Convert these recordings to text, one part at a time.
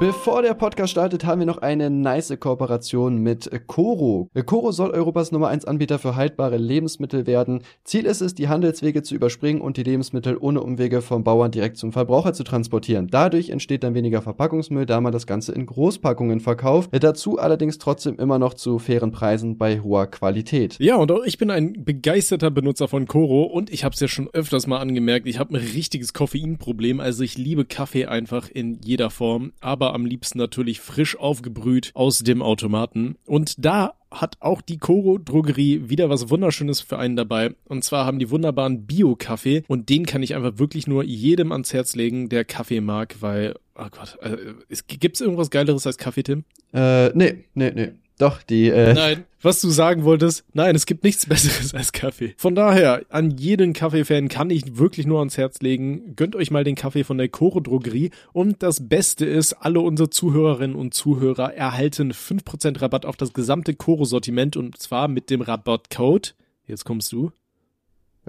Bevor der Podcast startet, haben wir noch eine nice Kooperation mit Coro. Coro soll Europas Nummer 1 Anbieter für haltbare Lebensmittel werden. Ziel ist es, die Handelswege zu überspringen und die Lebensmittel ohne Umwege vom Bauern direkt zum Verbraucher zu transportieren. Dadurch entsteht dann weniger Verpackungsmüll, da man das Ganze in Großpackungen verkauft. Dazu allerdings trotzdem immer noch zu fairen Preisen bei hoher Qualität. Ja, und auch ich bin ein begeisterter Benutzer von Coro und ich habe es ja schon öfters mal angemerkt, ich habe ein richtiges Koffeinproblem, also ich liebe Kaffee einfach in jeder Form, aber am liebsten natürlich frisch aufgebrüht aus dem Automaten. Und da hat auch die Koro Drogerie wieder was Wunderschönes für einen dabei. Und zwar haben die wunderbaren Bio-Kaffee und den kann ich einfach wirklich nur jedem ans Herz legen, der Kaffee mag, weil, oh Gott, äh, gibt's irgendwas Geileres als Kaffee, Tim? Äh, nee, nee, nee. Doch, die. Äh nein, was du sagen wolltest, nein, es gibt nichts Besseres als Kaffee. Von daher, an jeden Kaffeefan kann ich wirklich nur ans Herz legen. Gönnt euch mal den Kaffee von der Choro Drogerie. Und das Beste ist, alle unsere Zuhörerinnen und Zuhörer erhalten 5% Rabatt auf das gesamte Choro-Sortiment und zwar mit dem Rabattcode. Jetzt kommst du.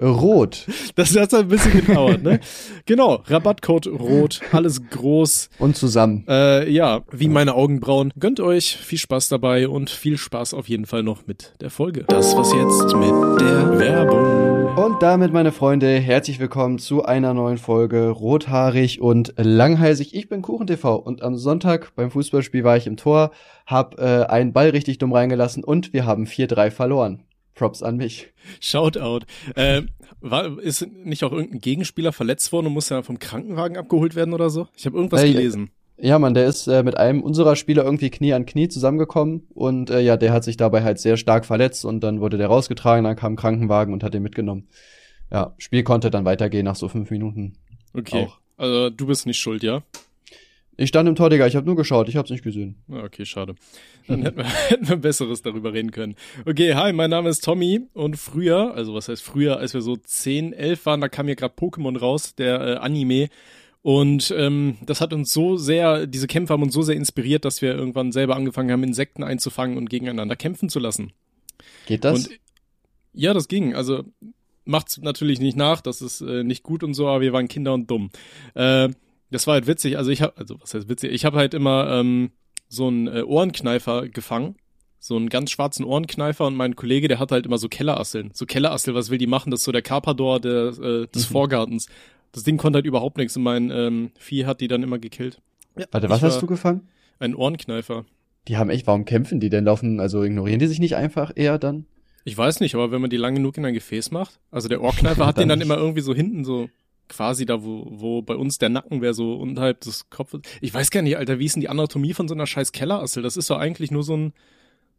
Rot. Das hat ein bisschen gedauert, ne? genau, Rabattcode Rot, alles groß. Und zusammen. Äh, ja, wie meine Augenbrauen. Gönnt euch, viel Spaß dabei und viel Spaß auf jeden Fall noch mit der Folge. Das was jetzt mit der Werbung. Und damit, meine Freunde, herzlich willkommen zu einer neuen Folge Rothaarig und Langhalsig. Ich bin KuchenTV und am Sonntag beim Fußballspiel war ich im Tor, hab äh, einen Ball richtig dumm reingelassen und wir haben 4-3 verloren. Props an mich. Shoutout. Äh, war, ist nicht auch irgendein Gegenspieler verletzt worden und muss ja vom Krankenwagen abgeholt werden oder so? Ich habe irgendwas äh, gelesen. Ja, man, der ist äh, mit einem unserer Spieler irgendwie Knie an Knie zusammengekommen und äh, ja, der hat sich dabei halt sehr stark verletzt und dann wurde der rausgetragen, dann kam ein Krankenwagen und hat den mitgenommen. Ja, Spiel konnte dann weitergehen nach so fünf Minuten. Okay. Auch. Also du bist nicht schuld, ja? Ich stand im Tor, Digga, ich habe nur geschaut, ich hab's nicht gesehen. Ah, okay, schade. Dann hätten wir, hätten wir Besseres darüber reden können. Okay, hi, mein Name ist Tommy und früher, also was heißt früher, als wir so 10, 11 waren, da kam ja gerade Pokémon raus, der äh, Anime. Und ähm, das hat uns so sehr, diese Kämpfe haben uns so sehr inspiriert, dass wir irgendwann selber angefangen haben, Insekten einzufangen und gegeneinander kämpfen zu lassen. Geht das? Und, ja, das ging. Also macht's natürlich nicht nach, das ist äh, nicht gut und so, aber wir waren Kinder und dumm. Äh, das war halt witzig. Also ich habe, also was heißt witzig? Ich habe halt immer ähm, so einen äh, Ohrenkneifer gefangen, so einen ganz schwarzen Ohrenkneifer und mein Kollege, der hat halt immer so Kellerasseln. So Kellerasseln, was will die machen? Das ist so der Carpador der, äh, des mhm. Vorgartens. Das Ding konnte halt überhaupt nichts und mein ähm, Vieh hat die dann immer gekillt. Ja, Warte, was hast du gefangen? Ein Ohrenkneifer. Die haben echt, warum kämpfen die denn? Laufen, also ignorieren die sich nicht einfach eher dann? Ich weiß nicht, aber wenn man die lang genug in ein Gefäß macht, also der Ohrkneifer hat den dann immer irgendwie so hinten so quasi da, wo, wo bei uns der Nacken wäre, so unterhalb des Kopfes. Ich weiß gar nicht, Alter, wie ist denn die Anatomie von so einer scheiß Kellerassel? Das ist doch eigentlich nur so ein,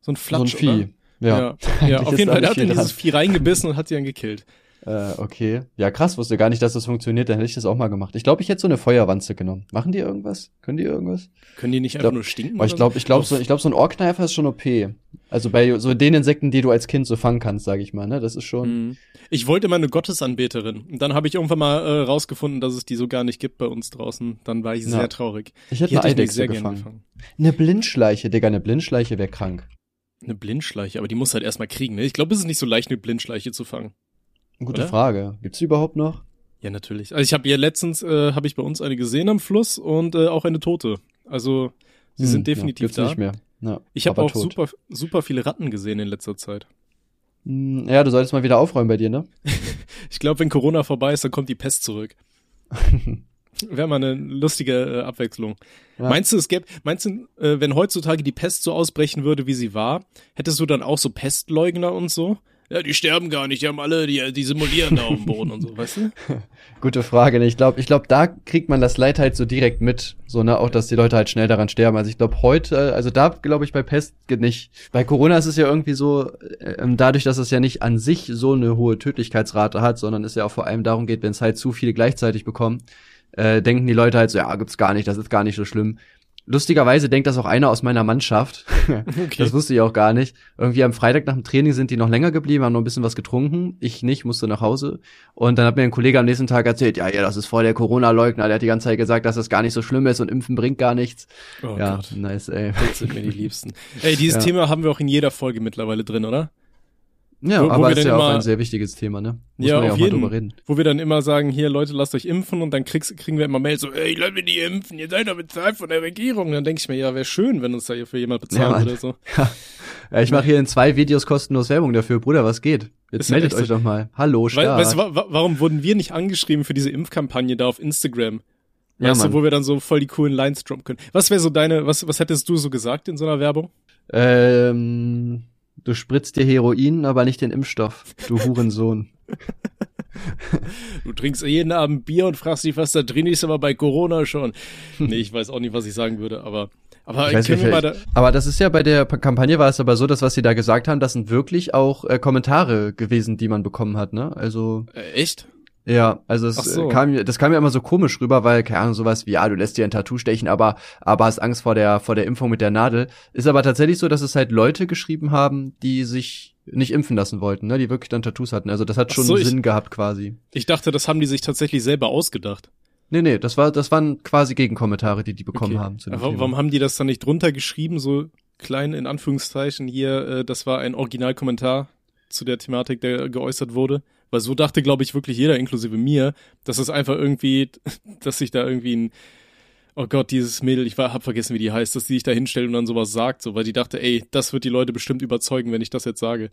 so ein Flatsch, so ein Vieh. Oder? Ja, ja, ja auf jeden Fall, der hat in dieses Vieh reingebissen und hat sie dann gekillt. Äh, okay. Ja, krass, wusste gar nicht, dass das funktioniert, dann hätte ich das auch mal gemacht. Ich glaube, ich hätte so eine Feuerwanze genommen. Machen die irgendwas? Können die irgendwas? Können die nicht einfach glaub, nur stinken? Ich glaube, ich glaube, so, ich glaube, so ein Ohrkneifer ist schon OP. Also bei so den Insekten, die du als Kind so fangen kannst, sage ich mal, ne? Das ist schon. Mhm. Ich wollte immer eine Gottesanbeterin. Und dann habe ich irgendwann mal äh, rausgefunden, dass es die so gar nicht gibt bei uns draußen. Dann war ich ja. sehr traurig. Ich hätte eine hätte Eidechse gefangen. gefangen. Eine Blindschleiche, Digga, eine Blindschleiche wäre krank. Eine Blindschleiche, aber die muss halt erstmal kriegen, ne? Ich glaube, es ist nicht so leicht, eine Blindschleiche zu fangen. Gute Oder? Frage. Gibt's die überhaupt noch? Ja, natürlich. Also ich habe ja letztens äh, habe ich bei uns eine gesehen am Fluss und äh, auch eine tote. Also sie hm, sind definitiv ja, da. Nicht mehr. Ja, ich habe auch super super viele Ratten gesehen in letzter Zeit. Hm, ja, du solltest mal wieder aufräumen bei dir, ne? ich glaube, wenn Corona vorbei ist, dann kommt die Pest zurück. Wäre mal eine lustige äh, Abwechslung. Ja. Meinst du, es gäbe, meinst du, äh, wenn heutzutage die Pest so ausbrechen würde, wie sie war, hättest du dann auch so Pestleugner und so? Ja, die sterben gar nicht, die haben alle, die, die simulieren da auf dem Boden und so, weißt du? Gute Frage. Ne? Ich glaube, ich glaube, da kriegt man das Leid halt so direkt mit, so ne, auch dass die Leute halt schnell daran sterben. Also ich glaube heute, also da glaube ich bei Pest nicht. Bei Corona ist es ja irgendwie so, äh, dadurch, dass es ja nicht an sich so eine hohe Tödlichkeitsrate hat, sondern es ja auch vor allem darum geht, wenn es halt zu viele gleichzeitig bekommen, äh, denken die Leute halt so, ja, gibt's gar nicht, das ist gar nicht so schlimm. Lustigerweise denkt das auch einer aus meiner Mannschaft. Okay. Das wusste ich auch gar nicht. Irgendwie am Freitag nach dem Training sind die noch länger geblieben, haben noch ein bisschen was getrunken. Ich nicht, musste nach Hause. Und dann hat mir ein Kollege am nächsten Tag erzählt, ja, ja, das ist voll der Corona-Leugner. Der hat die ganze Zeit gesagt, dass das gar nicht so schlimm ist und Impfen bringt gar nichts. Oh ja, Gott. nice, ey. Das sind mir die Liebsten. Ey, dieses ja. Thema haben wir auch in jeder Folge mittlerweile drin, oder? Ja, Wo- wo aber wir ist ja auch immer- ein sehr wichtiges Thema, ne? Muss Ja, man ja auf auch mal jeden. drüber reden. Wo wir dann immer sagen, hier Leute, lasst euch impfen und dann kriegst, kriegen wir immer Mails so, ey, lasst mich die impfen, ihr seid doch bezahlt von der Regierung. Und dann denke ich mir, ja, wäre schön, wenn uns da für jemand bezahlen Mann. würde. So. Ja, ich mache hier in zwei Videos kostenlos Werbung dafür. Bruder, was geht? Jetzt Ist ja meldet euch so. doch mal. Hallo, Staat. weißt du, wa wa warum wurden wir nicht angeschrieben für diese Impfkampagne da auf Instagram? Ja, Weißt Mann. du, wo wir dann so voll die coolen Lines droppen können. Was wäre so deine, was, was hättest du so gesagt in so einer Werbung? ähm, du spritzt dir Heroin, aber nicht den Impfstoff. Du Hurensohn. Du trinkst jeden Abend Bier und fragst dich, was da drin ist, aber bei Corona schon. Nee, ich weiß auch nicht, was ich sagen würde, aber, aber nicht, da, aber das ist ja bei der Kampagne war es aber so, dass was sie da gesagt haben, das sind wirklich auch äh, Kommentare gewesen, die man bekommen hat, ne? Also äh, echt? Ja, also es so. kam mir- das kam ja immer so komisch rüber, weil keine Ahnung sowas wie ja, du lässt dir ein Tattoo stechen, aber aber hast Angst vor der vor der Impfung mit der Nadel. Ist aber tatsächlich so, dass es halt Leute geschrieben haben, die sich nicht impfen lassen wollten, ne? Die wirklich dann Tattoos hatten. Also das hat schon so, ich- Sinn gehabt quasi. Ich dachte, das haben die sich tatsächlich selber ausgedacht. Nee, nee, das war das waren quasi Gegenkommentare, die die bekommen Okay. haben zu dem warum haben die das dann nicht drunter geschrieben, so klein in Anführungszeichen hier, äh, das war ein Originalkommentar zu der Thematik, der geäußert wurde? Weil so dachte, glaube ich, wirklich jeder, inklusive mir, dass es einfach irgendwie, dass sich da irgendwie ein, oh Gott, dieses Mädel, ich war, hab vergessen, wie die heißt, dass die sich da hinstellt und dann sowas sagt, so, weil die dachte, ey, das wird die Leute bestimmt überzeugen, wenn ich das jetzt sage.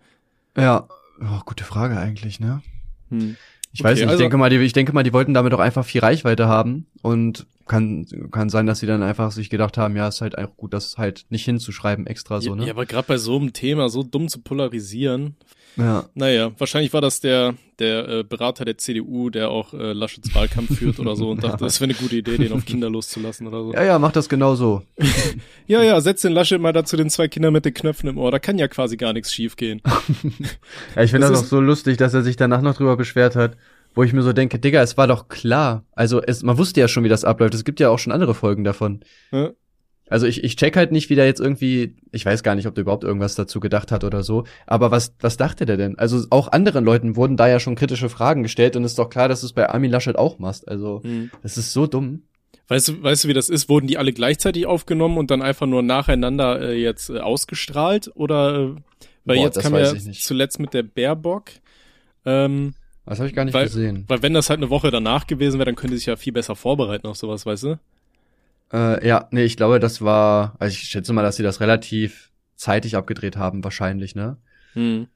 Ja, oh, gute Frage eigentlich, ne? Hm. Ich Okay, weiß nicht, ich also- denke mal, die, ich denke mal, die wollten damit auch einfach viel Reichweite haben und kann, kann sein, dass sie dann einfach sich gedacht haben, ja, ist halt einfach gut, das halt nicht hinzuschreiben extra so, ja, ne? ja, aber gerade bei so einem Thema so dumm zu polarisieren, Ja. Naja, wahrscheinlich war das der, der äh, Berater der CDU, der auch äh, Laschets Wahlkampf führt oder so und dachte, das wäre eine gute Idee, den auf Kinder loszulassen oder so. Ja, ja, mach das genau so. Ja, ja, setz den Laschet mal dazu den zwei Kindern mit den Knöpfen im Ohr. Da kann ja quasi gar nichts schiefgehen. Ja, ich finde Das das, auch so lustig, dass er sich danach noch drüber beschwert hat, wo ich mir so denke, Digga, es war doch klar. Also es, man wusste ja schon, wie das abläuft. Es gibt ja auch schon andere Folgen davon. Ja. Also ich, ich check halt nicht, wie der jetzt irgendwie, ich weiß gar nicht, ob der überhaupt irgendwas dazu gedacht hat oder so, aber was, was dachte der denn? Also auch anderen Leuten wurden da ja schon kritische Fragen gestellt und es ist doch klar, dass du es bei Armin Laschet auch machst. Also, Hm. das ist so dumm. Weißt du, weißt du, wie das ist? Wurden die alle gleichzeitig aufgenommen und dann einfach nur nacheinander äh, jetzt äh, ausgestrahlt? Oder äh, weil Boah, jetzt das kam weiß ja ich nicht. zuletzt mit der Baerbock. Ähm, Das habe ich gar nicht Weil- gesehen. weil wenn das halt eine Woche danach gewesen wäre, dann könnte sich ja viel besser vorbereiten auf sowas, weißt du? Äh, ja, nee, ich glaube, das war, also ich schätze mal, dass sie das relativ zeitig abgedreht haben, wahrscheinlich, ne? Hm. Müsste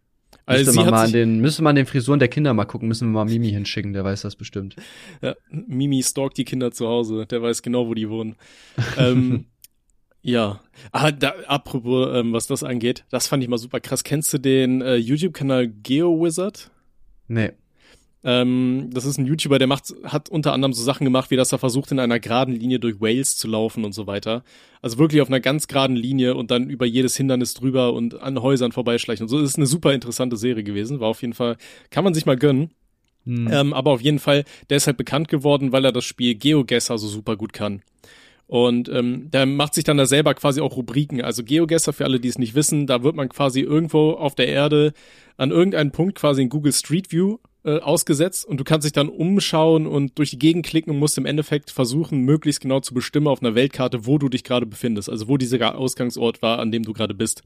Also sie man hat mal an den, müsste man an den Frisuren der Kinder mal gucken, müssen wir mal Mimi hinschicken, der weiß das bestimmt. Ja, Mimi stalkt die Kinder zu Hause, der weiß genau, wo die wohnen. ähm, ja, ah, da, apropos, ähm, was das angeht, das fand ich mal super krass. Kennst du den äh, YouTube-Kanal GeoWizard? Nee. Ähm, das ist ein YouTuber, der macht, hat unter anderem so Sachen gemacht, wie dass er versucht, in einer geraden Linie durch Wales zu laufen und so weiter. Also wirklich auf einer ganz geraden Linie und dann über jedes Hindernis drüber und an Häusern vorbeischleichen und so. Das ist eine super interessante Serie gewesen. War auf jeden Fall, kann man sich mal gönnen. Hm. Ähm, aber auf jeden Fall, der ist halt bekannt geworden, weil er das Spiel GeoGuessr so super gut kann. Und ähm, der macht sich dann da selber quasi auch Rubriken. Also GeoGuessr, für alle, die es nicht wissen, da wird man quasi irgendwo auf der Erde an irgendeinen Punkt quasi in Google Street View äh, ausgesetzt und du kannst dich dann umschauen und durch die Gegend klicken und musst im Endeffekt versuchen, möglichst genau zu bestimmen auf einer Weltkarte, wo du dich gerade befindest. Also wo dieser Ausgangsort war, an dem du gerade bist.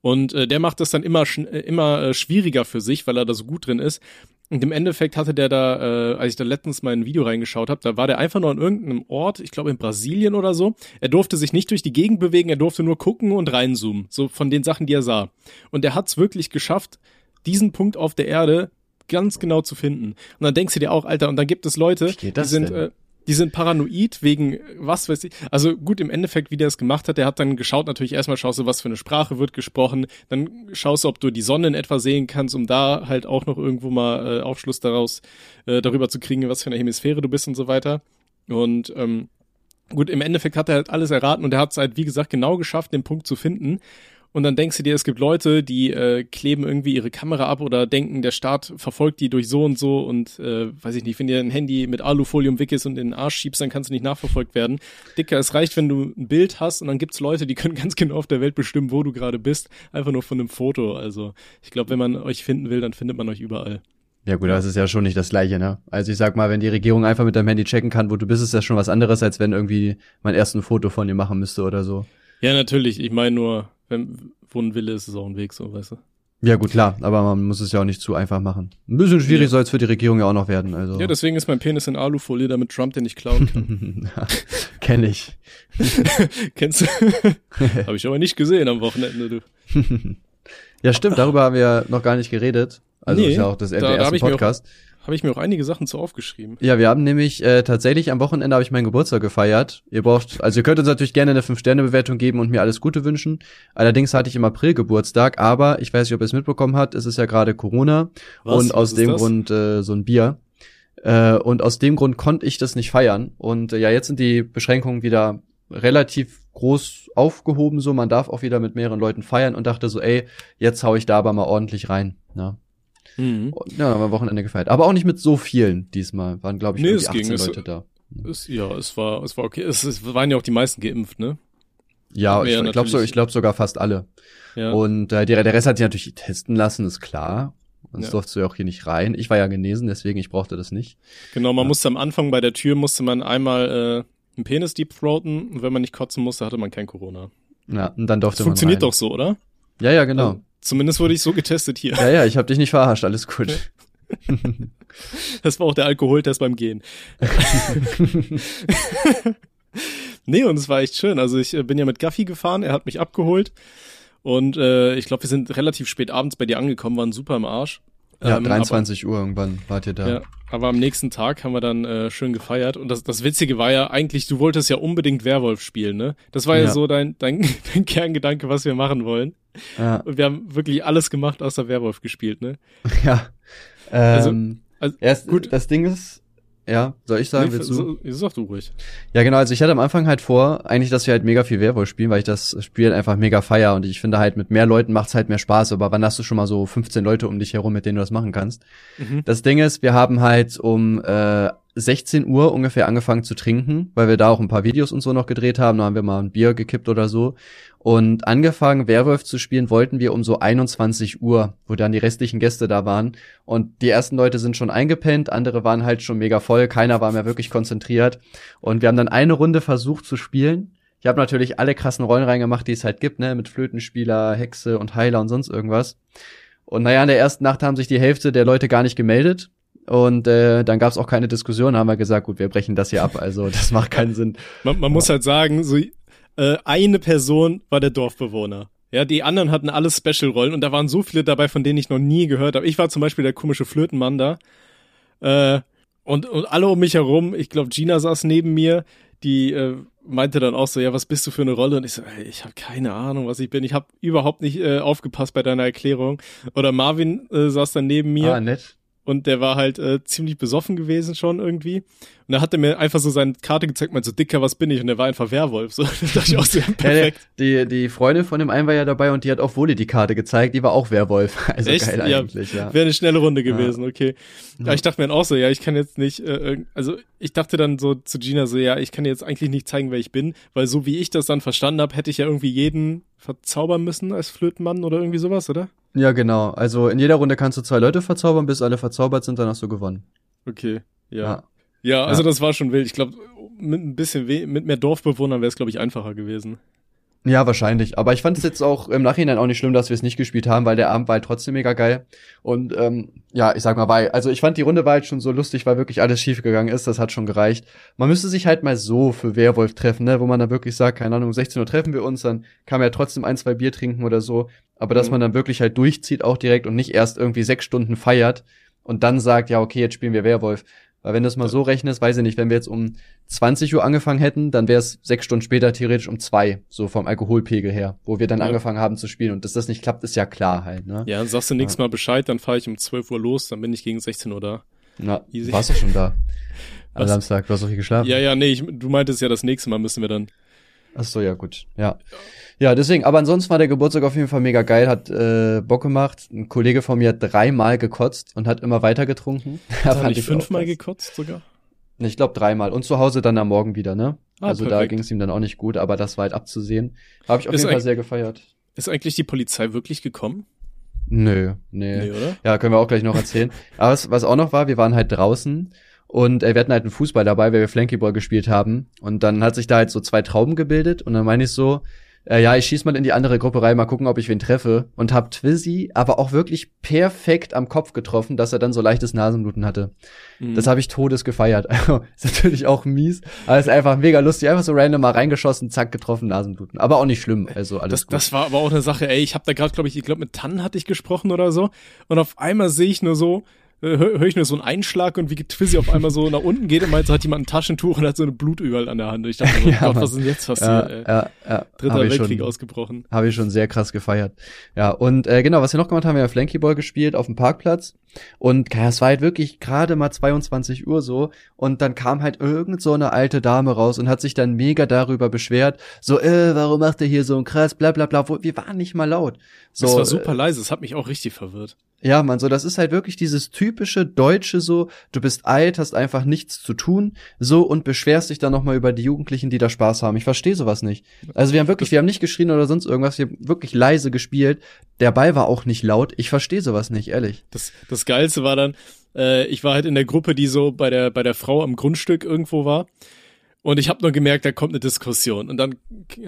Und äh, der macht das dann immer, äh, immer äh, schwieriger für sich, weil er da so gut drin ist. Und im Endeffekt hatte der da, äh, als ich da letztens mal ein Video reingeschaut habe, da war der einfach nur an irgendeinem Ort, ich glaube in Brasilien oder so. Er durfte sich nicht durch die Gegend bewegen, er durfte nur gucken und reinzoomen, so von den Sachen, die er sah. Und er hat es wirklich geschafft, diesen Punkt auf der Erde ganz genau zu finden. Und dann denkst du dir auch, Alter, und dann gibt es Leute, die sind, denn? äh, die sind paranoid wegen was weiß ich. Also gut, im Endeffekt, wie der es gemacht hat, der hat dann geschaut, natürlich erstmal schaust du, was für eine Sprache wird gesprochen, dann schaust du, ob du die Sonne in etwa sehen kannst, um da halt auch noch irgendwo mal äh, Aufschluss daraus, äh, darüber zu kriegen, was für eine Hemisphäre du bist und so weiter. Und ähm, gut, im Endeffekt hat er halt alles erraten und er hat es halt, wie gesagt, genau geschafft, den Punkt zu finden. Und dann denkst du dir, es gibt Leute, die äh, kleben irgendwie ihre Kamera ab oder denken, der Staat verfolgt die durch so und so und äh, weiß ich nicht, wenn dir ein Handy mit Alufolie umwickelst und in den Arsch schiebst, dann kannst du nicht nachverfolgt werden. Dicker, es reicht, wenn du ein Bild hast und dann gibt's Leute, die können ganz genau auf der Welt bestimmen, wo du gerade bist, einfach nur von einem Foto. Also ich glaube, wenn man euch finden will, dann findet man euch überall. Ja gut, das ist ja schon nicht das Gleiche, ne? Also ich sag mal, wenn die Regierung einfach mit deinem Handy checken kann, wo du bist, ist das schon was anderes, als wenn irgendwie man erst ein Foto von dir machen müsste oder so. Ja, natürlich. Ich meine nur, wenn, wo ein Wille ist, ist auch ein Weg, so, weißt du. Ja, gut, klar, aber man muss es ja auch nicht zu einfach machen. Ein bisschen schwierig Ja. soll es für die Regierung ja auch noch werden. Also. Ja, deswegen ist mein Penis in Alufolie, damit Trump den nicht klauen kann. Kenn ich. Kennst du? Habe ich aber nicht gesehen am Wochenende, du. Ja, stimmt, darüber haben wir noch gar nicht geredet. Also Nee, ist ja auch das da- da mir auch- Podcast. Habe ich mir auch einige Sachen zu aufgeschrieben. Ja, wir haben nämlich äh, tatsächlich am Wochenende habe ich meinen Geburtstag gefeiert. Ihr braucht, also ihr könnt uns natürlich gerne eine 5-Sterne-Bewertung geben und mir alles Gute wünschen. Allerdings hatte ich im April Geburtstag, aber ich weiß nicht, ob ihr es mitbekommen habt, es ist ja gerade Corona Was? und aus dem das? Grund äh, so ein Bier. Äh, und aus dem Grund konnte ich das nicht feiern. Und äh, ja, jetzt sind die Beschränkungen wieder relativ groß aufgehoben, so man darf auch wieder mit mehreren Leuten feiern und dachte so, ey, jetzt hau ich da aber mal ordentlich rein. Ja, Mhm. und, ja haben wir am Wochenende gefeiert. Aber auch nicht mit so vielen diesmal. Waren, glaube ich, Nee, es ging. 18 Es- Leute da. Es, ja, es war, es war okay. Es, es waren ja auch die meisten geimpft, ne? Ja, Ja, ich glaube so, ich glaube sogar fast alle. Ja. Und äh, der, der Rest hat sich natürlich testen lassen, ist klar. Sonst Ja. durfst du ja auch hier nicht rein. Ich war ja genesen, deswegen ich brauchte das nicht. Genau, man Ja. musste am Anfang bei der Tür musste man einmal äh, einen Penis deepthroaten und wenn man nicht kotzen musste, hatte man kein Corona. Ja, und dann Das durfte funktioniert man rein. doch so, oder? Ja, ja, genau. Also, zumindest wurde ich so getestet hier. Ja, ja, ich habe dich nicht verarscht, alles gut. Das war auch der Alkoholtest beim Gehen. nee, und es war echt schön. Also ich äh, bin ja mit Gaffi gefahren, er hat mich abgeholt. Und äh, ich glaube, wir sind relativ spät abends bei dir angekommen, waren super im Arsch. ja, Ähm, 23 Uhr irgendwann wart ihr da. Aber, ja, aber am nächsten Tag haben wir dann äh, schön gefeiert. Und das, das Witzige war ja eigentlich, du wolltest ja unbedingt Werwolf spielen, ne? Das war ja, Ja. so dein, dein, dein Kerngedanke, was wir machen wollen. Ja. Und wir haben wirklich alles gemacht, außer Werwolf gespielt, ne? ja. Ähm, also, erst, gut. Das Ding ist, ja, soll ich sagen, Nee, willst du? so, sag du ruhig. Ja, genau. Also ich hatte am Anfang halt vor, eigentlich, dass wir halt mega viel Werwolf spielen, weil ich das Spiel einfach mega feier und ich finde halt mit mehr Leuten macht's halt mehr Spaß. Aber wann hast du schon mal so 15 Leute um dich herum, mit denen du das machen kannst? Mhm. Das Ding ist, wir haben halt um äh, 16 Uhr ungefähr angefangen zu trinken, weil wir da auch ein paar Videos und so noch gedreht haben. Da haben wir mal ein Bier gekippt oder so. Und angefangen, Werwolf zu spielen, wollten wir um so 21 Uhr, wo dann die restlichen Gäste da waren. Und die ersten Leute sind schon eingepennt, andere waren halt schon mega voll, keiner war mehr wirklich konzentriert. Und wir haben dann eine Runde versucht zu spielen. Ich habe natürlich alle krassen Rollen reingemacht, die es halt gibt, ne, mit Flötenspieler, Hexe und Heiler und sonst irgendwas. Und naja, in der ersten Nacht haben sich die Hälfte der Leute gar nicht gemeldet. Und äh, dann gab es auch keine Diskussion, haben wir gesagt, gut, wir brechen das hier ab. Also das macht keinen Sinn. Man, man muss halt sagen, so äh, eine Person war der Dorfbewohner. Ja, die anderen hatten alle Special-Rollen und da waren so viele dabei, von denen ich noch nie gehört habe. Ich war zum Beispiel der komische Flötenmann da. Äh, und, und alle um mich herum, ich glaube, Gina saß neben mir, die äh, meinte dann auch so, ja, was bist du für eine Rolle? Und ich so, ey, ich habe keine Ahnung, was ich bin. Ich habe überhaupt nicht äh, aufgepasst bei deiner Erklärung. Oder Marvin äh, saß dann neben mir Ah, nett. Und der war halt äh, ziemlich besoffen gewesen schon irgendwie. Und da hat er mir einfach so seine Karte gezeigt, meinte so, Dicker, was bin ich? Und der war einfach Werwolf. So, da dachte ich auch so, ja, Ja, perfekt. die, die Freundin von dem einen war ja dabei und die hat auch Woli die Karte gezeigt, die war auch Werwolf. Also Echt? geil Ja, eigentlich, ja. Wäre eine schnelle Runde gewesen, okay. Ja. Ich dachte mir dann auch so, ja, ich kann jetzt nicht, äh, also ich dachte dann so zu Gina so, ja, ich kann jetzt eigentlich nicht zeigen, wer ich bin, weil so wie ich das dann verstanden habe, hätte ich ja irgendwie jeden verzaubern müssen als Flötenmann oder irgendwie sowas, oder? Ja, genau. Also in jeder Runde kannst du zwei Leute verzaubern, bis alle verzaubert sind, dann hast du gewonnen. Okay, ja. Ja. Ja, also Ja. das war schon wild. Ich glaube, mit ein bisschen we mit mehr Dorfbewohnern wäre es, glaube ich, einfacher gewesen. Ja, wahrscheinlich. Aber ich fand es jetzt auch im Nachhinein auch nicht schlimm, dass wir es nicht gespielt haben, weil der Abend war halt trotzdem mega geil. Und ähm, ja, ich sag mal, war, also ich fand die Runde war halt schon so lustig, weil wirklich alles schief gegangen ist. Das hat schon gereicht. Man müsste sich halt mal so für Werwolf treffen, ne, wo man dann wirklich sagt, keine Ahnung, um 16 Uhr treffen wir uns, dann kann man ja trotzdem ein, zwei Bier trinken oder so. Aber dass Mhm. man dann wirklich halt durchzieht auch direkt und nicht erst irgendwie sechs Stunden feiert und dann sagt, ja, okay, jetzt spielen wir Werwolf. Weil wenn du es mal so rechnest, weiß ich nicht, wenn wir jetzt um 20 Uhr angefangen hätten, dann wäre es sechs Stunden später theoretisch um zwei, so vom Alkoholpegel her, wo wir dann Ja. angefangen haben zu spielen. Und dass das nicht klappt, ist ja klar halt, ne? Ja, dann sagst du nächstes Mal Bescheid, dann fahre ich um 12 Uhr los, dann bin ich gegen 16 Uhr da. Na, Easy. du warst doch schon da. Am Was? Samstag, du hast doch hier geschlafen. Ja, ja, nee, ich, du meintest ja, das nächste Mal müssen wir dann. Ach so, ja, gut. Ja. Ja, deswegen, aber ansonsten war der Geburtstag auf jeden Fall mega geil, hat äh, Bock gemacht. Ein Kollege von mir hat dreimal gekotzt und hat immer weiter getrunken. Da habe ich auch fünfmal gekotzt sogar. Ich glaube dreimal. Und zu Hause dann am Morgen wieder, ne? Ah, also da perfekt. ging es ihm dann auch nicht gut, aber das war halt abzusehen. Habe ich auf Ist jeden Fall sehr gefeiert. Ist eigentlich die Polizei wirklich gekommen? Nö, nee. Nee, oder? Ja, können wir auch gleich noch erzählen. Aber was, was auch noch war, wir waren halt draußen und äh, wir hatten halt einen Fußball dabei, weil wir Flankyball gespielt haben. Und dann hat sich da halt so zwei Trauben gebildet und dann meine ich so, äh, ja, ich schieß mal in die andere Gruppe rein, mal gucken, ob ich wen treffe. Und hab Twizzy aber auch wirklich perfekt am Kopf getroffen, dass er dann so leichtes Nasenbluten hatte. Mhm. Das habe ich todes gefeiert. Also, ist natürlich auch mies, aber ist einfach mega lustig. Einfach so random mal reingeschossen, zack, getroffen, Nasenbluten. Aber auch nicht schlimm, also alles das, gut. Das war aber auch eine Sache, ey, ich habe da gerade, glaube ich, ich glaube mit Tannen hatte ich gesprochen oder so. Und auf einmal sehe ich nur so, höre hör ich nur so einen Einschlag und wie Twizzy auf einmal so nach unten geht und meint, so hat jemand ein Taschentuch und hat so eine Blut überall an der Hand. Und ich dachte, oh ja, Gott, was ist denn jetzt passiert? Ja, ey? ja, ja. Dritter Weltkrieg schon, ausgebrochen. Habe ich schon sehr krass gefeiert. Ja, und äh, genau, was wir noch gemacht haben, wir haben Flankyball gespielt auf dem Parkplatz. Und ja, es war halt wirklich gerade mal 22 Uhr so. Und dann kam halt irgend so eine alte Dame raus und hat sich dann mega darüber beschwert. So, äh, warum macht ihr hier so ein krass, bla bla bla. Wir waren nicht mal laut. So, das war super äh, leise, es hat mich auch richtig verwirrt. Ja, man, so, das ist halt wirklich dieses typische Deutsche so, du bist alt, hast einfach nichts zu tun, so, und beschwerst dich dann nochmal über die Jugendlichen, die da Spaß haben. Ich verstehe sowas nicht. Also wir haben wirklich, wir haben nicht geschrien oder sonst irgendwas, wir haben wirklich leise gespielt. Der Ball war auch nicht laut. Ich verstehe sowas nicht, ehrlich. Das, das Geilste war dann, äh, ich war halt in der Gruppe, die so bei der, bei der Frau am Grundstück irgendwo war. Und ich habe nur gemerkt, da kommt eine Diskussion. Und dann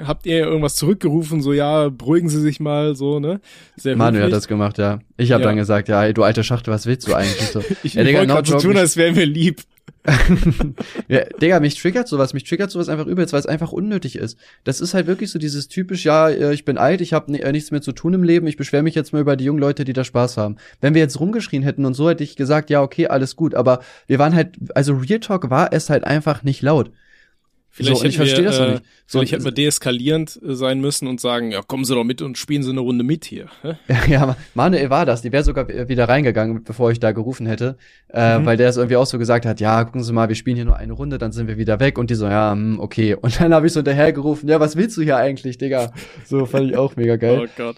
habt ihr irgendwas zurückgerufen, so ja, beruhigen Sie sich mal, so ne. Sehr Manuel hat das gemacht, ja. Ich habe ja. dann gesagt, ja, ey, du alte Schachtel, was willst du eigentlich so? ich ja, Digga, wollte so tun, als wäre mir lieb. ja, Digga, mich triggert sowas, mich triggert sowas einfach übelst, weil es einfach unnötig ist. Das ist halt wirklich so dieses typisch, ja, äh, ich bin alt, ich habe äh, nichts mehr zu tun im Leben, ich beschwere mich jetzt mal über die jungen Leute, die da Spaß haben. Wenn wir jetzt rumgeschrien hätten und so hätte ich gesagt, ja, okay, alles gut, aber wir waren halt, also Real Talk war es halt einfach nicht laut. Vielleicht so, ich verstehe das äh, nicht. So, vielleicht hätten wir deeskalierend äh, sein müssen und sagen, ja, kommen Sie doch mit und spielen Sie eine Runde mit hier. Ja, Manuel war das. Die wäre sogar wieder reingegangen, bevor ich da gerufen hätte, äh, mhm. weil der es irgendwie auch so gesagt hat, ja, gucken Sie mal, wir spielen hier nur eine Runde, dann sind wir wieder weg. Und die so, ja, hm, okay. Und dann habe ich so hinterher gerufen, ja, was willst du hier eigentlich, Digga? So fand ich auch mega geil. Oh Gott.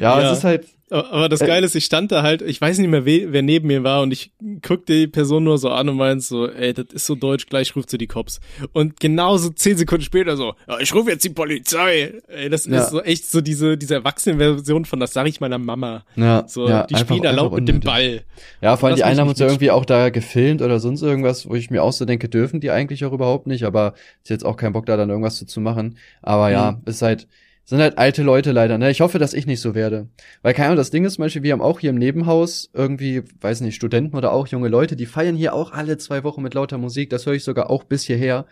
Ja, ja, es ist halt, aber das äh. Geile ist, ich stand da halt, ich weiß nicht mehr, wer, wer neben mir war und ich guck die Person nur so an und meint so, ey, das ist so deutsch, gleich ruft sie die Cops. Und genauso zehn Sekunden später so, ja, ich rufe jetzt die Polizei. Ey, das ja. ist so echt so diese, diese Erwachsenenversion von, das sage ich meiner Mama. Ja, so, ja, die spielen da laut mit dem Ball. Ja, vor allem die einen haben uns ja irgendwie auch da gefilmt oder sonst irgendwas, wo ich mir auch so denke, dürfen die eigentlich auch überhaupt nicht, aber ist jetzt auch kein Bock da dann irgendwas zu, zu machen. Aber mhm. ja, ist halt, sind halt alte Leute leider, ne? Ich hoffe, dass ich nicht so werde. Weil keine Ahnung, das Ding ist zum Beispiel, wir haben auch hier im Nebenhaus irgendwie, weiß nicht, Studenten oder auch junge Leute, die feiern hier auch alle zwei Wochen mit lauter Musik. Das höre ich sogar auch bis hierher.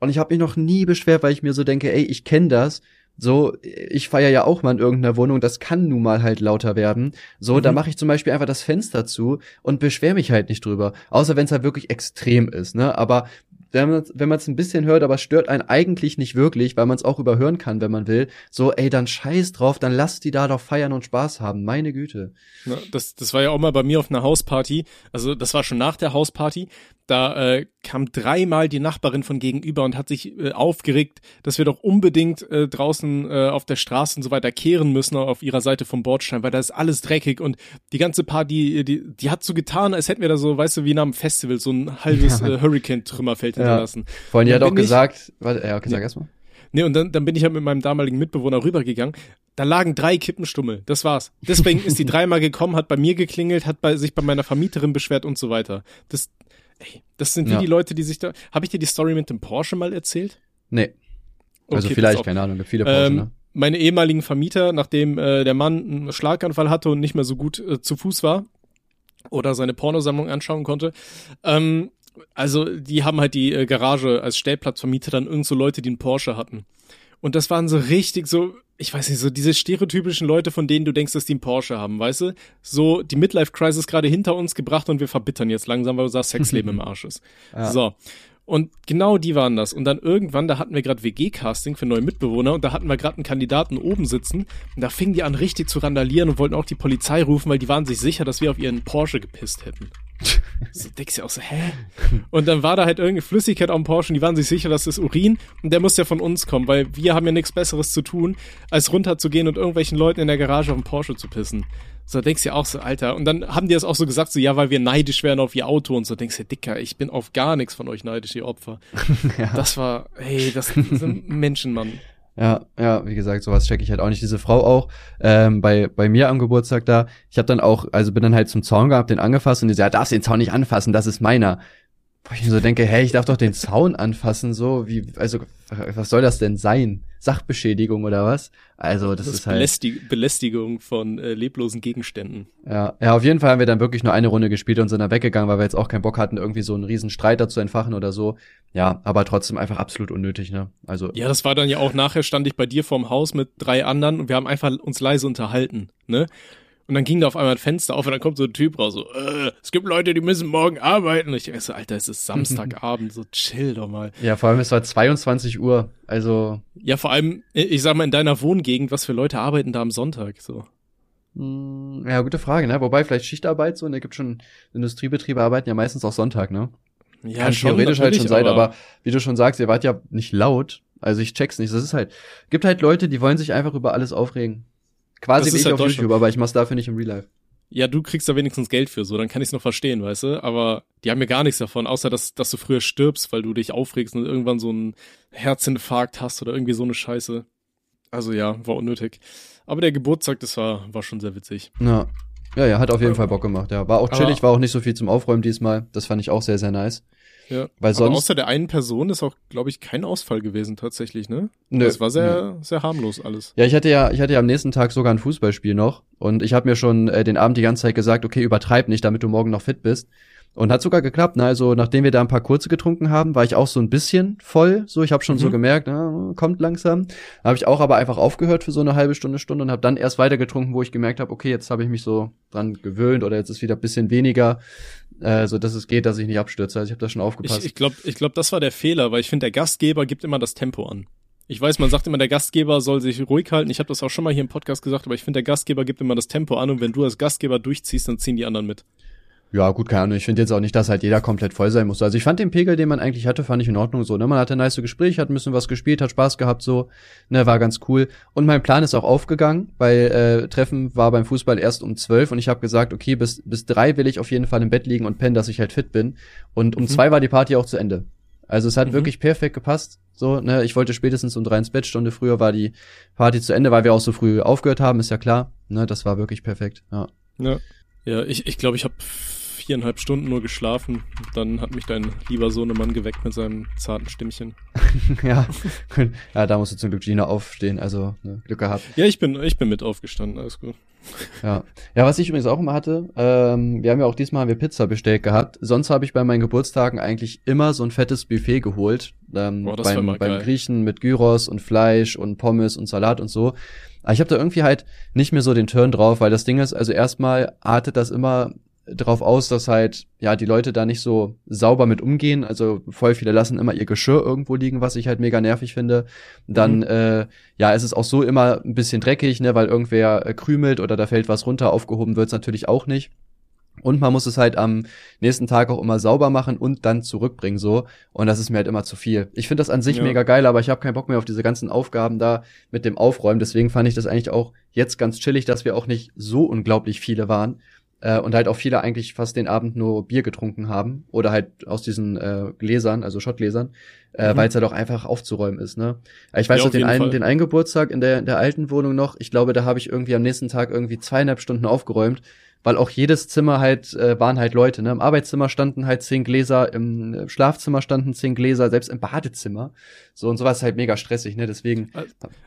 Und ich habe mich noch nie beschwert, weil ich mir so denke, ey, ich kenne das. So, ich feier ja auch mal in irgendeiner Wohnung, das kann nun mal halt lauter werden. So, mhm. da mache ich zum Beispiel einfach das Fenster zu und beschwer mich halt nicht drüber. Außer wenn es halt wirklich extrem ist, ne? Aber wenn man wenn man es ein bisschen hört, aber stört einen eigentlich nicht wirklich, weil man es auch überhören kann, wenn man will. So, ey, dann scheiß drauf, dann lass die da doch feiern und Spaß haben. Meine Güte. Na, das, das war ja auch mal bei mir auf einer Hausparty. Also das war schon nach der Hausparty. Da äh, kam dreimal die Nachbarin von gegenüber und hat sich äh, aufgeregt, dass wir doch unbedingt äh, draußen äh, auf der Straße und so weiter kehren müssen auf ihrer Seite vom Bordstein, weil da ist alles dreckig und die ganze Party, die, die hat so getan, als hätten wir da so, weißt du, wie nach einem Festival so ein halbes äh, Hurricane-Trümmerfeld ja. hinterlassen. Vorhin, die hat auch gesagt, warte, ja, okay, sag erstmal. Nee, und dann, dann bin ich halt mit meinem damaligen Mitbewohner rübergegangen. Da lagen drei Kippenstummel. Das war's. Deswegen ist die dreimal gekommen, hat bei mir geklingelt, hat bei, sich bei meiner Vermieterin beschwert und so weiter. Das, Ey, das sind wie ja. die Leute, die sich da. Habe ich dir die Story mit dem Porsche mal erzählt? Nee. Also okay, vielleicht, keine Ahnung, viele Porsche, ähm, ne? Meine ehemaligen Vermieter, nachdem äh, der Mann einen Schlaganfall hatte und nicht mehr so gut äh, zu Fuß war oder seine Pornosammlung anschauen konnte, ähm, also die haben halt die äh, Garage als Stellplatz vermietet an irgend so Leute, die einen Porsche hatten. Und das waren so richtig so, ich weiß nicht, so diese stereotypischen Leute, von denen du denkst, dass die einen Porsche haben, weißt du? So die Midlife-Crisis gerade hinter uns gebracht und wir verbittern jetzt langsam, weil unser Sexleben im Arsch ist. Ja. So. Und genau die waren das. Und dann irgendwann, da hatten wir gerade WG-Casting für neue Mitbewohner und da hatten wir gerade einen Kandidaten oben sitzen und da fingen die an richtig zu randalieren und wollten auch die Polizei rufen, weil die waren sich sicher, dass wir auf ihren Porsche gepisst hätten. so denkst du auch so, hä? Und dann war da halt irgendeine Flüssigkeit am Porsche und die waren sich sicher, dass das Urin und der muss ja von uns kommen, weil wir haben ja nichts Besseres zu tun, als runterzugehen und irgendwelchen Leuten in der Garage auf den Porsche zu pissen. So denkst du ja auch so, Alter. Und dann haben die das auch so gesagt, so, ja, weil wir neidisch wären auf ihr Auto und so denkst du, Dicker, ich bin auf gar nichts von euch neidisch, ihr Opfer. ja. Das war, hey, das sind Menschen, Mann. Ja, ja, wie gesagt, sowas checke ich halt auch nicht. Diese Frau auch ähm, bei bei mir am Geburtstag da. Ich habe dann auch, also bin dann halt zum Zaun gehabt, den angefasst und die ja, darfst den Zaun nicht anfassen, das ist meiner. Wo ich mir so denke, hey, ich darf doch den Zaun anfassen, so wie, also, was soll das denn sein? Sachbeschädigung oder was? Also, das, das ist halt. Belästig Belästigung von äh, leblosen Gegenständen. Ja, ja, auf jeden Fall haben wir dann wirklich nur eine Runde gespielt und sind dann weggegangen, weil wir jetzt auch keinen Bock hatten, irgendwie so einen riesen Streit dazu entfachen oder so. Ja, aber trotzdem einfach absolut unnötig, ne? Also. Ja, das war dann ja auch nachher stand ich bei dir vorm Haus mit drei anderen und wir haben einfach uns leise unterhalten, ne? Und dann ging da auf einmal ein Fenster auf und dann kommt so ein Typ raus, so, äh, es gibt Leute, die müssen morgen arbeiten. Und ich denke so, Alter, es ist Samstagabend, so chill doch mal. Ja, vor allem es war 22 Uhr, also. Ja, vor allem, ich sag mal, in deiner Wohngegend, was für Leute arbeiten da am Sonntag, so. Hm, ja, gute Frage, ne? Wobei vielleicht Schichtarbeit so, ne, gibt schon, Industriebetriebe arbeiten ja meistens auch Sonntag, ne? Ja, Kann schon, theoretisch halt schon sein, aber, aber wie du schon sagst, ihr wart ja nicht laut. Also ich check's nicht. Das ist halt, gibt halt Leute, die wollen sich einfach über alles aufregen. Quasi wie ich halt auf YouTube, aber ich mach's dafür nicht im Real Life. Ja, du kriegst da wenigstens Geld für, so, dann kann ich's noch verstehen, weißt du? Aber die haben ja gar nichts davon, außer dass, dass du früher stirbst, weil du dich aufregst und irgendwann so einen Herzinfarkt hast oder irgendwie so eine Scheiße. Also ja, war unnötig. Aber der Geburtstag, das war, war schon sehr witzig. Ja. Ja, ja, hat auf jeden Fall Bock gemacht, ja. War auch chillig, war auch nicht so viel zum Aufräumen diesmal. Das fand ich auch sehr, sehr nice. Ja. Weil sonst. Aber außer der einen Person ist auch, glaube ich, kein Ausfall gewesen tatsächlich, ne? Nö. Das war sehr, nö. sehr harmlos alles. Ja, ich hatte ja, ich hatte ja am nächsten Tag sogar ein Fußballspiel noch und ich habe mir schon äh, den Abend die ganze Zeit gesagt, okay, übertreib nicht, damit du morgen noch fit bist. Und hat sogar geklappt, ne? Also nachdem wir da ein paar kurze getrunken haben, war ich auch so ein bisschen voll. So, ich habe schon mhm. so gemerkt, na, kommt langsam. Habe ich auch aber einfach aufgehört für so eine halbe Stunde, Stunde und habe dann erst weiter getrunken, wo ich gemerkt habe, okay, jetzt habe ich mich so dran gewöhnt oder jetzt ist wieder ein bisschen weniger äh, so dass es geht, dass ich nicht abstürze. Also ich habe da schon aufgepasst. Ich, ich glaube, ich glaub, das war der Fehler, weil ich finde, der Gastgeber gibt immer das Tempo an. Ich weiß, man sagt immer, der Gastgeber soll sich ruhig halten. Ich habe das auch schon mal hier im Podcast gesagt, aber ich finde, der Gastgeber gibt immer das Tempo an und wenn du als Gastgeber durchziehst, dann ziehen die anderen mit. Ja, gut, keine Ahnung. Ich finde jetzt auch nicht, dass halt jeder komplett voll sein muss. Also ich fand den Pegel, den man eigentlich hatte, fand ich in Ordnung so. Ne? Man hatte ein nice Gespräch, hat ein bisschen was gespielt, hat Spaß gehabt so. Ne, war ganz cool. Und mein Plan ist auch aufgegangen, weil äh, Treffen war beim Fußball erst um zwölf und ich habe gesagt, okay, bis bis drei will ich auf jeden Fall im Bett liegen und pennen, dass ich halt fit bin. Und um mhm. zwei war die Party auch zu Ende. Also es hat mhm. wirklich perfekt gepasst. So, ne, ich wollte spätestens um drei ins Bett, Stunde früher war die Party zu Ende, weil wir auch so früh aufgehört haben, ist ja klar. Ne, das war wirklich perfekt. Ja. Ja, ja ich ich, glaube, ich habe viereinhalb Stunden nur geschlafen. Dann hat mich dein lieber Sohnemann geweckt mit seinem zarten Stimmchen. ja, ja, da musst du zum Glück Gina aufstehen, also ne, Glück gehabt. Ja, ich bin, ich bin mit aufgestanden, alles gut. Ja. ja, was ich übrigens auch immer hatte, ähm, wir haben ja auch diesmal haben wir Pizza bestellt gehabt. Sonst habe ich bei meinen Geburtstagen eigentlich immer so ein fettes Buffet geholt. Ähm, Boah, beim, beim geil. Griechen mit Gyros und Fleisch und Pommes und Salat und so. Aber ich habe da irgendwie halt nicht mehr so den Turn drauf, weil das Ding ist, also erstmal artet das immer drauf aus, dass halt, ja, die Leute da nicht so sauber mit umgehen. Also voll viele lassen immer ihr Geschirr irgendwo liegen, was ich halt mega nervig finde. Dann, mhm. äh, ja, ist es auch so immer ein bisschen dreckig, ne, weil irgendwer äh, krümelt oder da fällt was runter, aufgehoben wird's natürlich auch nicht. Und man muss es halt am nächsten Tag auch immer sauber machen und dann zurückbringen so. Und das ist mir halt immer zu viel. Ich finde das an sich ja. mega geil, aber ich habe keinen Bock mehr auf diese ganzen Aufgaben da mit dem Aufräumen. Deswegen fand ich das eigentlich auch jetzt ganz chillig, dass wir auch nicht so unglaublich viele waren äh, und halt auch viele eigentlich fast den Abend nur Bier getrunken haben oder halt aus diesen äh, Gläsern, also Schottgläsern, äh, mhm. weil es halt auch einfach aufzuräumen ist. Ne? Ich weiß ja, noch den einen, den einen Geburtstag in der, in der alten Wohnung noch. Ich glaube, da habe ich irgendwie am nächsten Tag irgendwie zweieinhalb Stunden aufgeräumt weil auch jedes Zimmer halt äh, waren halt Leute. Ne? Im Arbeitszimmer standen halt zehn Gläser, im Schlafzimmer standen zehn Gläser, selbst im Badezimmer. So und sowas ist halt mega stressig, ne? Deswegen.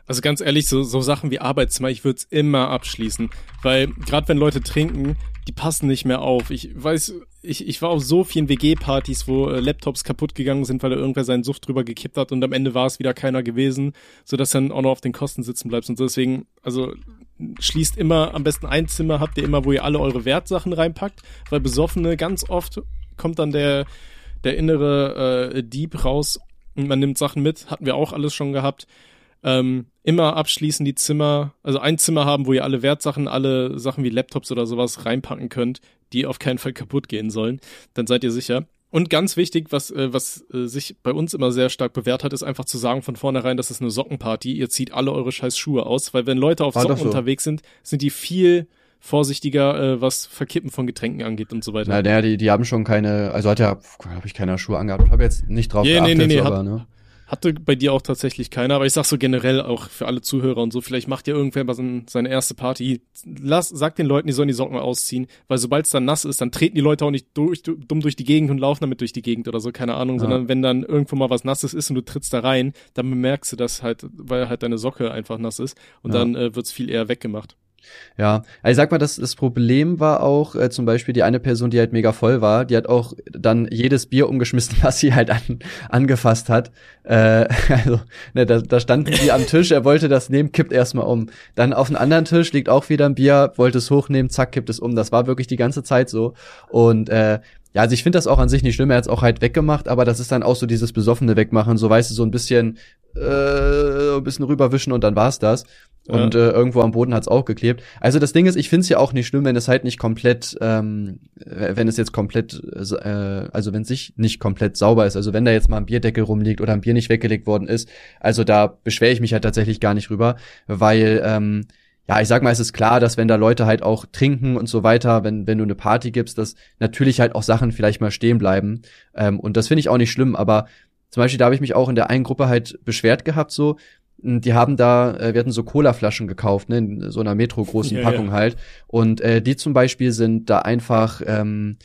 Also ganz ehrlich, so, so Sachen wie Arbeitszimmer, ich würde es immer abschließen, weil gerade wenn Leute trinken, die passen nicht mehr auf. Ich weiß, ich, ich war auf so vielen WG-Partys, wo äh, Laptops kaputt gegangen sind, weil da irgendwer seinen Suft drüber gekippt hat und am Ende war es wieder keiner gewesen, so dass dann auch noch auf den Kosten sitzen bleibst und so. Deswegen, also schließt immer am besten ein Zimmer, habt ihr immer, wo ihr alle eure Wertsachen reinpackt, weil Besoffene ganz oft kommt dann der, der innere äh, Dieb raus und man nimmt Sachen mit, hatten wir auch alles schon gehabt. Ähm, immer abschließen die Zimmer, also ein Zimmer haben, wo ihr alle Wertsachen, alle Sachen wie Laptops oder sowas reinpacken könnt, die auf keinen Fall kaputt gehen sollen. Dann seid ihr sicher. Und ganz wichtig, was, äh, was äh, sich bei uns immer sehr stark bewährt hat, ist einfach zu sagen von vornherein, das ist eine Sockenparty. Ihr zieht alle eure scheiß Schuhe aus, weil wenn Leute auf War Socken so. unterwegs sind, sind die viel vorsichtiger, äh, was Verkippen von Getränken angeht und so weiter. Na, der, die, die haben schon keine, also hat ja, habe ich keine Schuhe angehabt. Habe jetzt nicht drauf yeah, geachtet, nee, nee, nee, aber, hat, ne? Hatte bei dir auch tatsächlich keiner, aber ich sag so generell auch für alle Zuhörer und so, vielleicht macht ja irgendwer mal seine erste Party. Lass, sag den Leuten, die sollen die Socken ausziehen, weil sobald es dann nass ist, dann treten die Leute auch nicht durch, dumm durch die Gegend und laufen damit durch die Gegend oder so, keine Ahnung, ja. sondern wenn dann irgendwo mal was Nasses ist und du trittst da rein, dann bemerkst du das halt, weil halt deine Socke einfach nass ist und ja. dann äh, wird's viel eher weggemacht. Ja, also ich sag mal, das, das Problem war auch äh, zum Beispiel die eine Person, die halt mega voll war, die hat auch dann jedes Bier umgeschmissen, was sie halt an, angefasst hat. Äh, also, ne, da, da standen die am Tisch, er wollte das nehmen, kippt erstmal um. Dann auf einem anderen Tisch liegt auch wieder ein Bier, wollte es hochnehmen, zack, kippt es um. Das war wirklich die ganze Zeit so. Und äh, ja, also ich finde das auch an sich nicht schlimm, er hat es auch halt weggemacht, aber das ist dann auch so dieses besoffene Wegmachen, so weißt du, so ein bisschen, äh, ein bisschen rüberwischen und dann war's das. Und ja. äh, irgendwo am Boden hat's auch geklebt. Also das Ding ist, ich find's ja auch nicht schlimm, wenn es halt nicht komplett, ähm, wenn es jetzt komplett, äh, also wenn es sich nicht komplett sauber ist. Also wenn da jetzt mal ein Bierdeckel rumliegt oder ein Bier nicht weggelegt worden ist. Also da beschwere ich mich halt tatsächlich gar nicht rüber, weil ähm, ja, ich sag mal, es ist klar, dass wenn da Leute halt auch trinken und so weiter, wenn, wenn du eine Party gibst, dass natürlich halt auch Sachen vielleicht mal stehen bleiben. Ähm, und das finde ich auch nicht schlimm, aber zum Beispiel, da habe ich mich auch in der einen Gruppe halt beschwert gehabt, so, hm, die haben da, äh, wir hatten so Cola-Flaschen gekauft, ne, in so einer Metro-großen ja, Packung ja. halt. Und äh, die zum Beispiel sind da einfach ähm,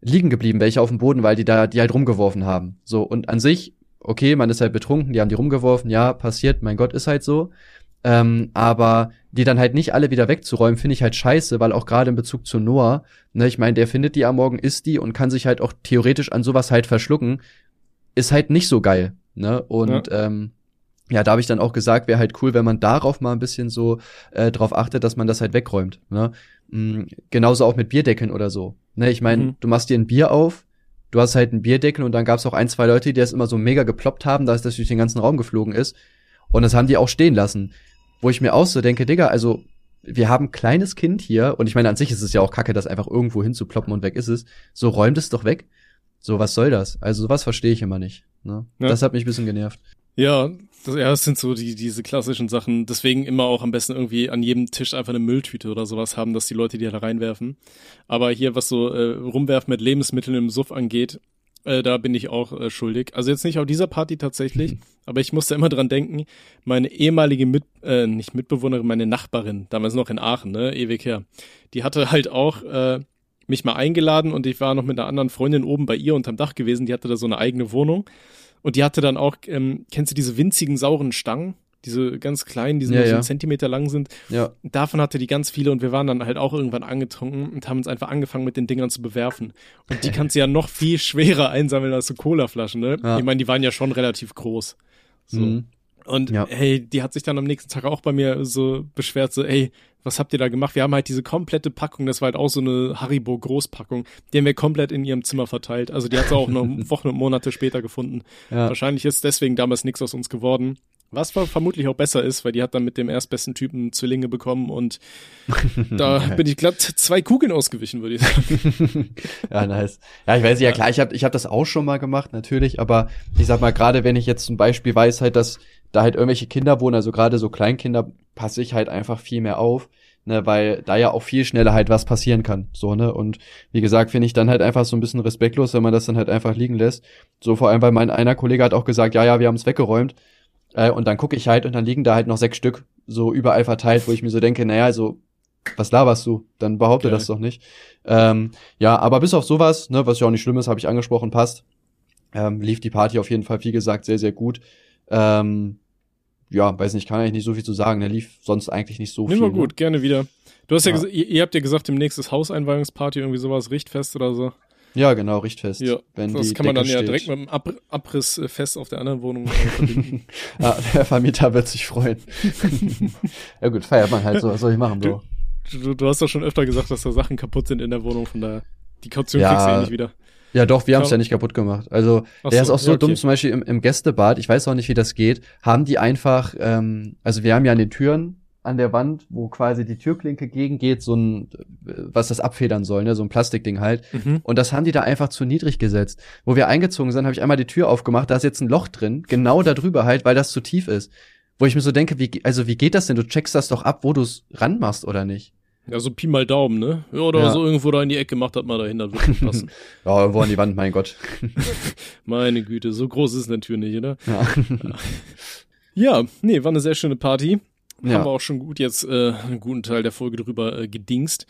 liegen geblieben, welche auf dem Boden, weil die da die halt rumgeworfen haben. So, und an sich, okay, man ist halt betrunken, die haben die rumgeworfen, ja, passiert, mein Gott, ist halt so. Ähm, aber die dann halt nicht alle wieder wegzuräumen, finde ich halt scheiße, weil auch gerade in Bezug zu Noah, ne, ich meine, der findet die am Morgen, isst die und kann sich halt auch theoretisch an sowas halt verschlucken, ist halt nicht so geil, ne? Und ja. ähm, ja, da habe ich dann auch gesagt, wäre halt cool, wenn man darauf mal ein bisschen so äh, drauf achtet, dass man das halt wegräumt. Ne? Mhm, genauso auch mit Bierdeckeln oder so. Ne, ich meine, mhm. du machst dir ein Bier auf, du hast halt einen Bierdeckel und dann gab es auch ein, zwei Leute, die das immer so mega geploppt haben, dass das durch den ganzen Raum geflogen ist. Und das haben die auch stehen lassen wo ich mir auch so denke, Digga, also wir haben ein kleines Kind hier und ich meine, an sich ist es ja auch kacke, das einfach irgendwo hinzuploppen und weg ist es. So räumt es doch weg. So, was soll das? Also sowas verstehe ich immer nicht. Ne? Ja. Das hat mich ein bisschen genervt. Ja, das, ja, das sind so die, diese klassischen Sachen. Deswegen immer auch am besten irgendwie an jedem Tisch einfach eine Mülltüte oder sowas haben, dass die Leute die da reinwerfen. Aber hier, was so äh, rumwerfen mit Lebensmitteln im Suff angeht, äh, da bin ich auch äh, schuldig. Also jetzt nicht auf dieser Party tatsächlich, mhm. aber ich musste immer dran denken, meine ehemalige Mit äh, nicht Mitbewohnerin, meine Nachbarin, damals noch in Aachen, ne, ewig her, die hatte halt auch äh, mich mal eingeladen und ich war noch mit einer anderen Freundin oben bei ihr unterm Dach gewesen, die hatte da so eine eigene Wohnung und die hatte dann auch, ähm, kennst du diese winzigen sauren Stangen? Diese ganz kleinen, die ja, nur so einen Zentimeter lang sind. Ja. Davon hatte die ganz viele und wir waren dann halt auch irgendwann angetrunken und haben uns einfach angefangen mit den Dingern zu bewerfen. Und die kannst du ja noch viel schwerer einsammeln als so Colaflaschen, ne? Ja. Ich meine, die waren ja schon relativ groß. So. Mhm. Und ja. hey, die hat sich dann am nächsten Tag auch bei mir so beschwert, so, ey, was habt ihr da gemacht? Wir haben halt diese komplette Packung, das war halt auch so eine Haribo Großpackung, die haben wir komplett in ihrem Zimmer verteilt. Also die hat sie auch noch Wochen und Monate später gefunden. Ja. Wahrscheinlich ist deswegen damals nichts aus uns geworden. Was vermutlich auch besser ist, weil die hat dann mit dem erstbesten Typen Zwillinge bekommen und da bin ich glatt zwei Kugeln ausgewichen, würde ich sagen. ja, nice. Ja, ich weiß ja klar, ich habe ich hab das auch schon mal gemacht, natürlich, aber ich sag mal, gerade wenn ich jetzt zum Beispiel weiß halt, dass da halt irgendwelche Kinder wohnen, also gerade so Kleinkinder, passe ich halt einfach viel mehr auf, ne, weil da ja auch viel schneller halt was passieren kann, so, ne, und wie gesagt, finde ich dann halt einfach so ein bisschen respektlos, wenn man das dann halt einfach liegen lässt, so vor allem, weil mein einer Kollege hat auch gesagt, ja, ja, wir haben es weggeräumt, äh, und dann gucke ich halt und dann liegen da halt noch sechs Stück so überall verteilt, wo ich mir so denke, naja, so, was laberst du? Dann behaupte okay. das doch nicht. Ähm, ja, aber bis auf sowas, ne, was ja auch nicht schlimm ist, habe ich angesprochen, passt. Ähm, lief die Party auf jeden Fall, wie gesagt, sehr, sehr gut. Ähm, ja, weiß nicht, kann eigentlich nicht so viel zu sagen. Der lief sonst eigentlich nicht so Nimm viel. Nimm mal gut, ne? gerne wieder. Du hast ja, ja gesagt, ihr, ihr, habt ja gesagt, demnächst ist Hauseinweihungsparty, irgendwie sowas, Richtfest oder so. Ja, genau, Richtfest. Ja, wenn das kann man Decke dann ja direkt mit dem Ab Abrissfest auf der anderen Wohnung verbinden. ah, der Vermieter wird sich freuen. ja gut, feiert man halt so, was soll ich machen, Bro? Du, du, du hast doch schon öfter gesagt, dass da Sachen kaputt sind in der Wohnung, von daher, die Kaution ja, kriegst du eh nicht wieder. Ja, doch, wir haben es ja nicht kaputt gemacht. Also, Ach der so, ist auch so ja, okay. dumm, zum Beispiel im, im Gästebad, ich weiß auch nicht, wie das geht, haben die einfach, ähm, also wir haben ja an den Türen an der Wand, wo quasi die Türklinke gegengeht, so ein, was das abfedern soll, ne, so ein Plastikding halt. Mhm. Und das haben die da einfach zu niedrig gesetzt. Wo wir eingezogen sind, habe ich einmal die Tür aufgemacht, da ist jetzt ein Loch drin, genau da drüber halt, weil das zu tief ist. Wo ich mir so denke, wie, also wie geht das denn? Du checkst das doch ab, wo du es ranmachst oder nicht? Ja, so Pi mal Daumen, ne? Ja, oder Ja. so irgendwo da in die Ecke macht das mal dahin, das wird schon passen. Ja, irgendwo an die Wand, mein Gott. Meine Güte, so groß ist es natürlich, oder? Ja. Ja, nee, war eine sehr schöne Party. Ja. Haben wir auch schon gut jetzt äh, einen guten Teil der Folge drüber äh, gedingst.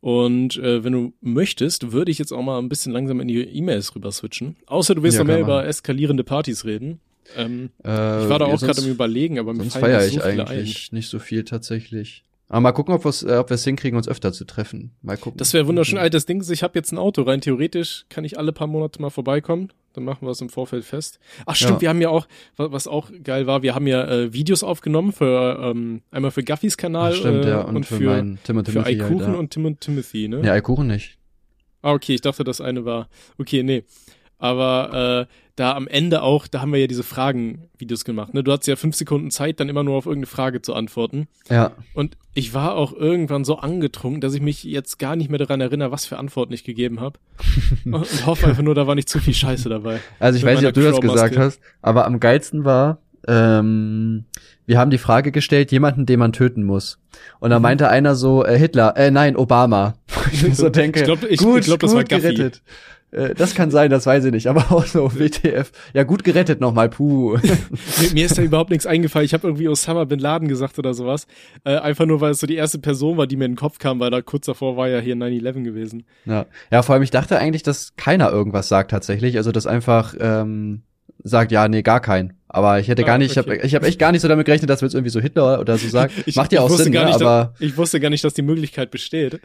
Und äh, wenn du möchtest, würde ich jetzt auch mal ein bisschen langsam in die E-Mails rüber switchen. Außer du willst Ja, noch mehr über eskalierende Partys reden. Ähm, Äh, ich war da ja, auch sonst- gerade am überlegen, aber mir fallen ich so viele eigentlich nicht so viel tatsächlich. Aber mal gucken, ob, äh, ob wir es hinkriegen, uns öfter zu treffen. Mal gucken. Das wäre wunderschön. Altes Ding ist, ich habe jetzt ein Auto. Rein theoretisch kann ich alle paar Monate mal vorbeikommen. Dann machen wir es im Vorfeld fest. Ach stimmt, Ja. wir haben ja auch, wa- was auch geil war, wir haben ja äh, Videos aufgenommen für ähm, einmal für Gaffis Kanal Ach, stimmt, äh, ja. und, Und, für, für, meinen Tim und für Timothy halt, Eikuchen ja. und Tim und Timothy, ne? Ja, Eikuchen nicht. Ah, okay, ich dachte, das eine war. Okay, nee. Aber äh, da am Ende auch, da haben wir ja diese Fragen-Videos gemacht. Ne? Du hattest ja fünf Sekunden Zeit, dann immer nur auf irgendeine Frage zu antworten. Ja. Und ich war auch irgendwann so angetrunken, dass ich mich jetzt gar nicht mehr daran erinnere, was für Antworten ich gegeben habe. und hoffe einfach nur, da war nicht zu viel Scheiße dabei. Also ich weiß nicht, ob du das gesagt hast, aber am geilsten war, ähm, wir haben die Frage gestellt, jemanden, den man töten muss. Und da Mhm. meinte einer so, äh, Hitler, äh, nein, Obama. ich so denke, Ich glaub, ich- gut, ich glaub, das gut war Gaffi. gerettet. Äh, Das kann sein, das weiß ich nicht, aber auch so WTF. Ja, gut gerettet nochmal, puh. mir, mir ist da überhaupt nichts eingefallen. Ich habe irgendwie Osama Bin Laden gesagt oder sowas. Äh, einfach nur, weil es so die erste Person war, die mir in den Kopf kam, weil da kurz davor war ja hier 9-11 gewesen. Ja. ja, vor allem, ich dachte eigentlich, dass keiner irgendwas sagt tatsächlich. Also, dass einfach ähm, sagt, ja, nee, gar kein. Aber ich hätte Ah, gar nicht, okay. ich habe ich hab echt gar nicht so damit gerechnet, dass wir jetzt irgendwie so Hitler oder so sagen. Ich, Macht ja auch Sinn, gar ne? nicht, aber dass, ich wusste gar nicht, dass die Möglichkeit besteht.